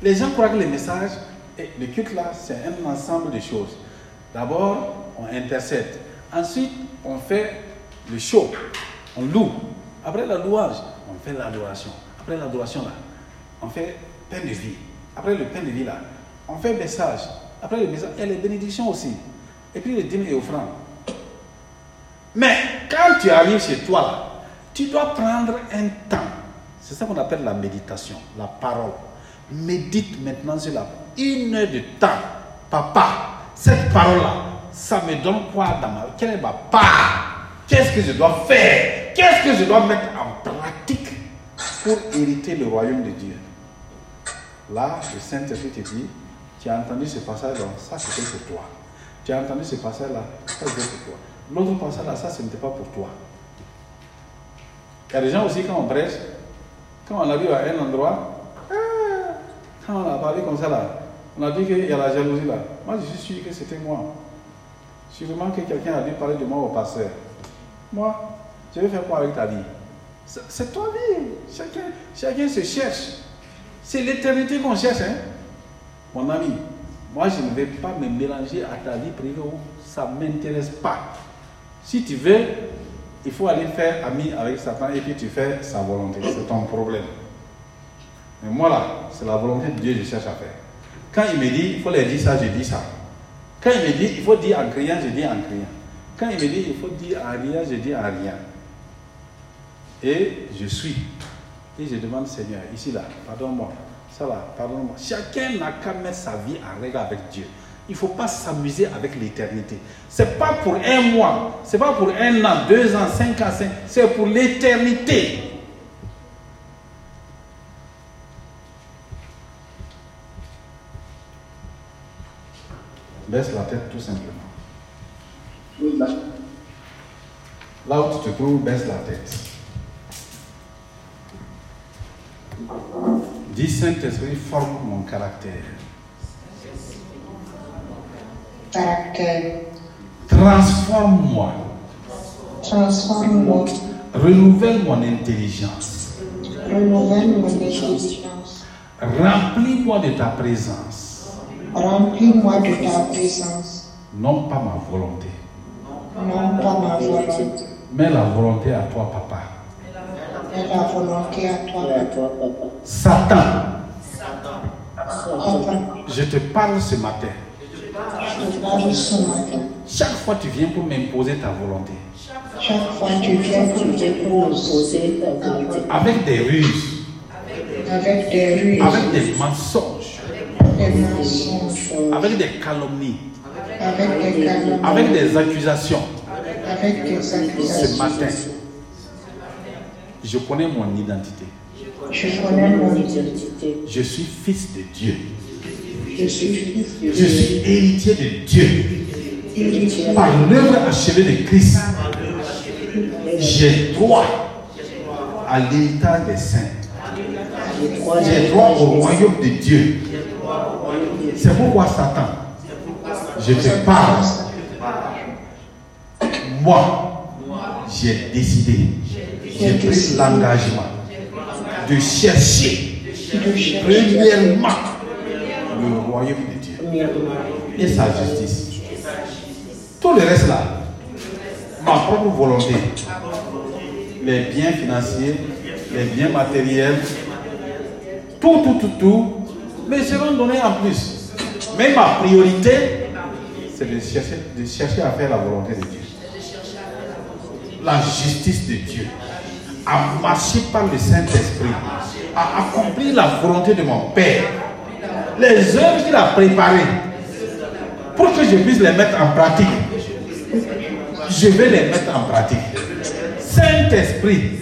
les gens croient que les messages, et le culte là, c'est un ensemble de choses. D'abord, on intercède. Ensuite, on fait le show on loue. Après la louange, on fait l'adoration. Après l'adoration, là, on fait pain de vie. Après le pain de vie, là, on fait message. Après le message, il y a les bénédictions aussi. Et puis les dîmes et offrandes. Mais quand tu arrives chez toi, tu dois prendre un temps. C'est ça qu'on appelle la méditation, la parole. Médite maintenant sur la une heure de temps. Papa, cette parole-là, ça me donne quoi dans ma... Quelle est ma part? Qu'est-ce que je dois faire? Qu'est-ce que je dois mettre en pratique pour hériter le royaume de Dieu? Là, le Saint-Esprit te dit, tu as entendu ce passage-là, ça c'était pour toi. Tu as entendu ce passage-là, ça c'était pour toi. L'autre passage-là, ça ce n'était pas pour toi. Il y a des gens aussi, quand on prêche, Quand on arrive à un endroit, ah, quand on a parlé comme ça là, on a dit qu'il y a la jalousie là. Moi, je suis sûr que c'était moi. Sûrement que quelqu'un a dû parler de moi au pasteur. Moi, je vais faire quoi avec ta vie? C'est toi vie. Chacun, chacun se cherche. C'est l'éternité qu'on cherche. Hein? Mon ami, moi je ne vais pas me mélanger à ta vie privée. Ça ne m'intéresse pas. Si tu veux, il faut aller faire ami avec Satan et puis tu fais sa volonté. C'est ton problème. Mais moi là, c'est la volonté de Dieu que je cherche à faire. Quand il me dit, il faut leur dire ça, je dis ça. Quand il me dit, il faut dire en criant, je dis en criant. Quand il me dit, il faut dire en rien, je dis en rien. Et je suis. Et je demande, Seigneur, ici là, pardonne-moi. Ça va, pardonne-moi. Chacun n'a qu'à mettre sa vie en règle avec Dieu. Il ne faut pas s'amuser avec l'éternité. Ce n'est pas pour un mois, ce n'est pas pour un an, deux ans, cinq ans, cinq, c'est pour l'éternité. Baisse la tête tout simplement. Là où tu te trouves, baisse la tête. Dis Saint-Esprit, forme mon caractère. Caractère. Transforme-moi. Transforme-moi. Renouvelle mon intelligence. Renouvelle mon intelligence. Remplis-moi de ta présence. Remplis-moi de ta présence. Non pas ma volonté, Non pas ma volonté, mais la volonté à toi, papa. Mais la volonté à toi. Satan, Satan, je te parle ce matin. je parle ce matin. Chaque fois tu viens pour m'imposer ta volonté, Chaque fois tu viens pour me poser ta volonté. avec des ruses, Avec des ruses, avec des mensonges, des mensonges, avec des calomnies, avec des calomnies, avec des accusations. avec des Ce accusations. matin, je connais mon identité. Je connais mon identité. Je suis fils de Dieu. Je suis fils de Je suis héritier de Dieu. Par l'œuvre achevée de Christ, j'ai droit à l'héritage des saints. J'ai droit au royaume de Dieu. C'est pourquoi Satan, je te parle. Moi, j'ai décidé, j'ai pris l'engagement de chercher premièrement le royaume de Dieu et sa justice. Tout le reste là, ma propre volonté, les biens financiers, les biens matériels, tout, tout, tout, tout, me seront donnés en plus. Mais ma priorité, c'est de chercher à faire la volonté de Dieu. La justice de Dieu. À marcher par le Saint-Esprit. À accomplir la volonté de mon Père. Les œuvres qu'il a préparées pour que je puisse les mettre en pratique. Je vais les mettre en pratique. Saint-Esprit,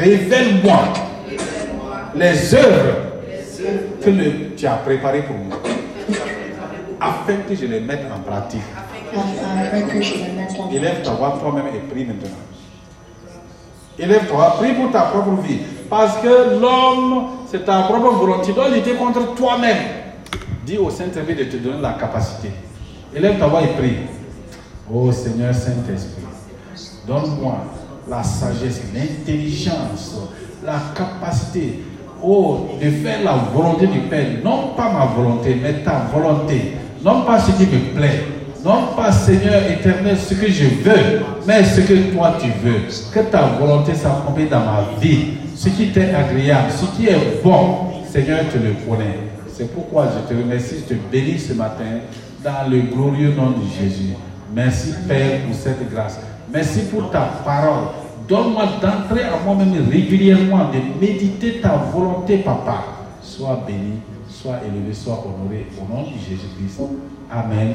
révèle-moi les œuvres que le- tu as préparées pour moi, afin que je les mette en pratique. en Élève ta voix toi-même et prie maintenant. Élève-toi, prie pour ta propre vie. Parce que l'homme, c'est ta propre volonté. Tu dois lutter contre toi-même. Dis au Saint-Esprit de te donner la capacité. Élève ta voix et prie. Oh Seigneur Saint-Esprit, donne-moi la sagesse, l'intelligence, la capacité, oh, de faire la volonté du Père. Non pas ma volonté, mais ta volonté. Non pas ce qui me plaît. Non pas, Seigneur éternel, ce que je veux, mais ce que toi tu veux. Que ta volonté s'accomplisse dans ma vie. Ce qui t'est agréable, ce qui est bon, Seigneur, tu le connais. C'est pourquoi je te remercie, je te bénis ce matin dans le glorieux nom de Jésus. Merci Père pour cette grâce. Merci pour ta parole. Donne-moi d'entrer à moi-même régulièrement, de méditer ta volonté, Papa. Sois béni, sois élevé, sois honoré au nom de Jésus-Christ. Amen.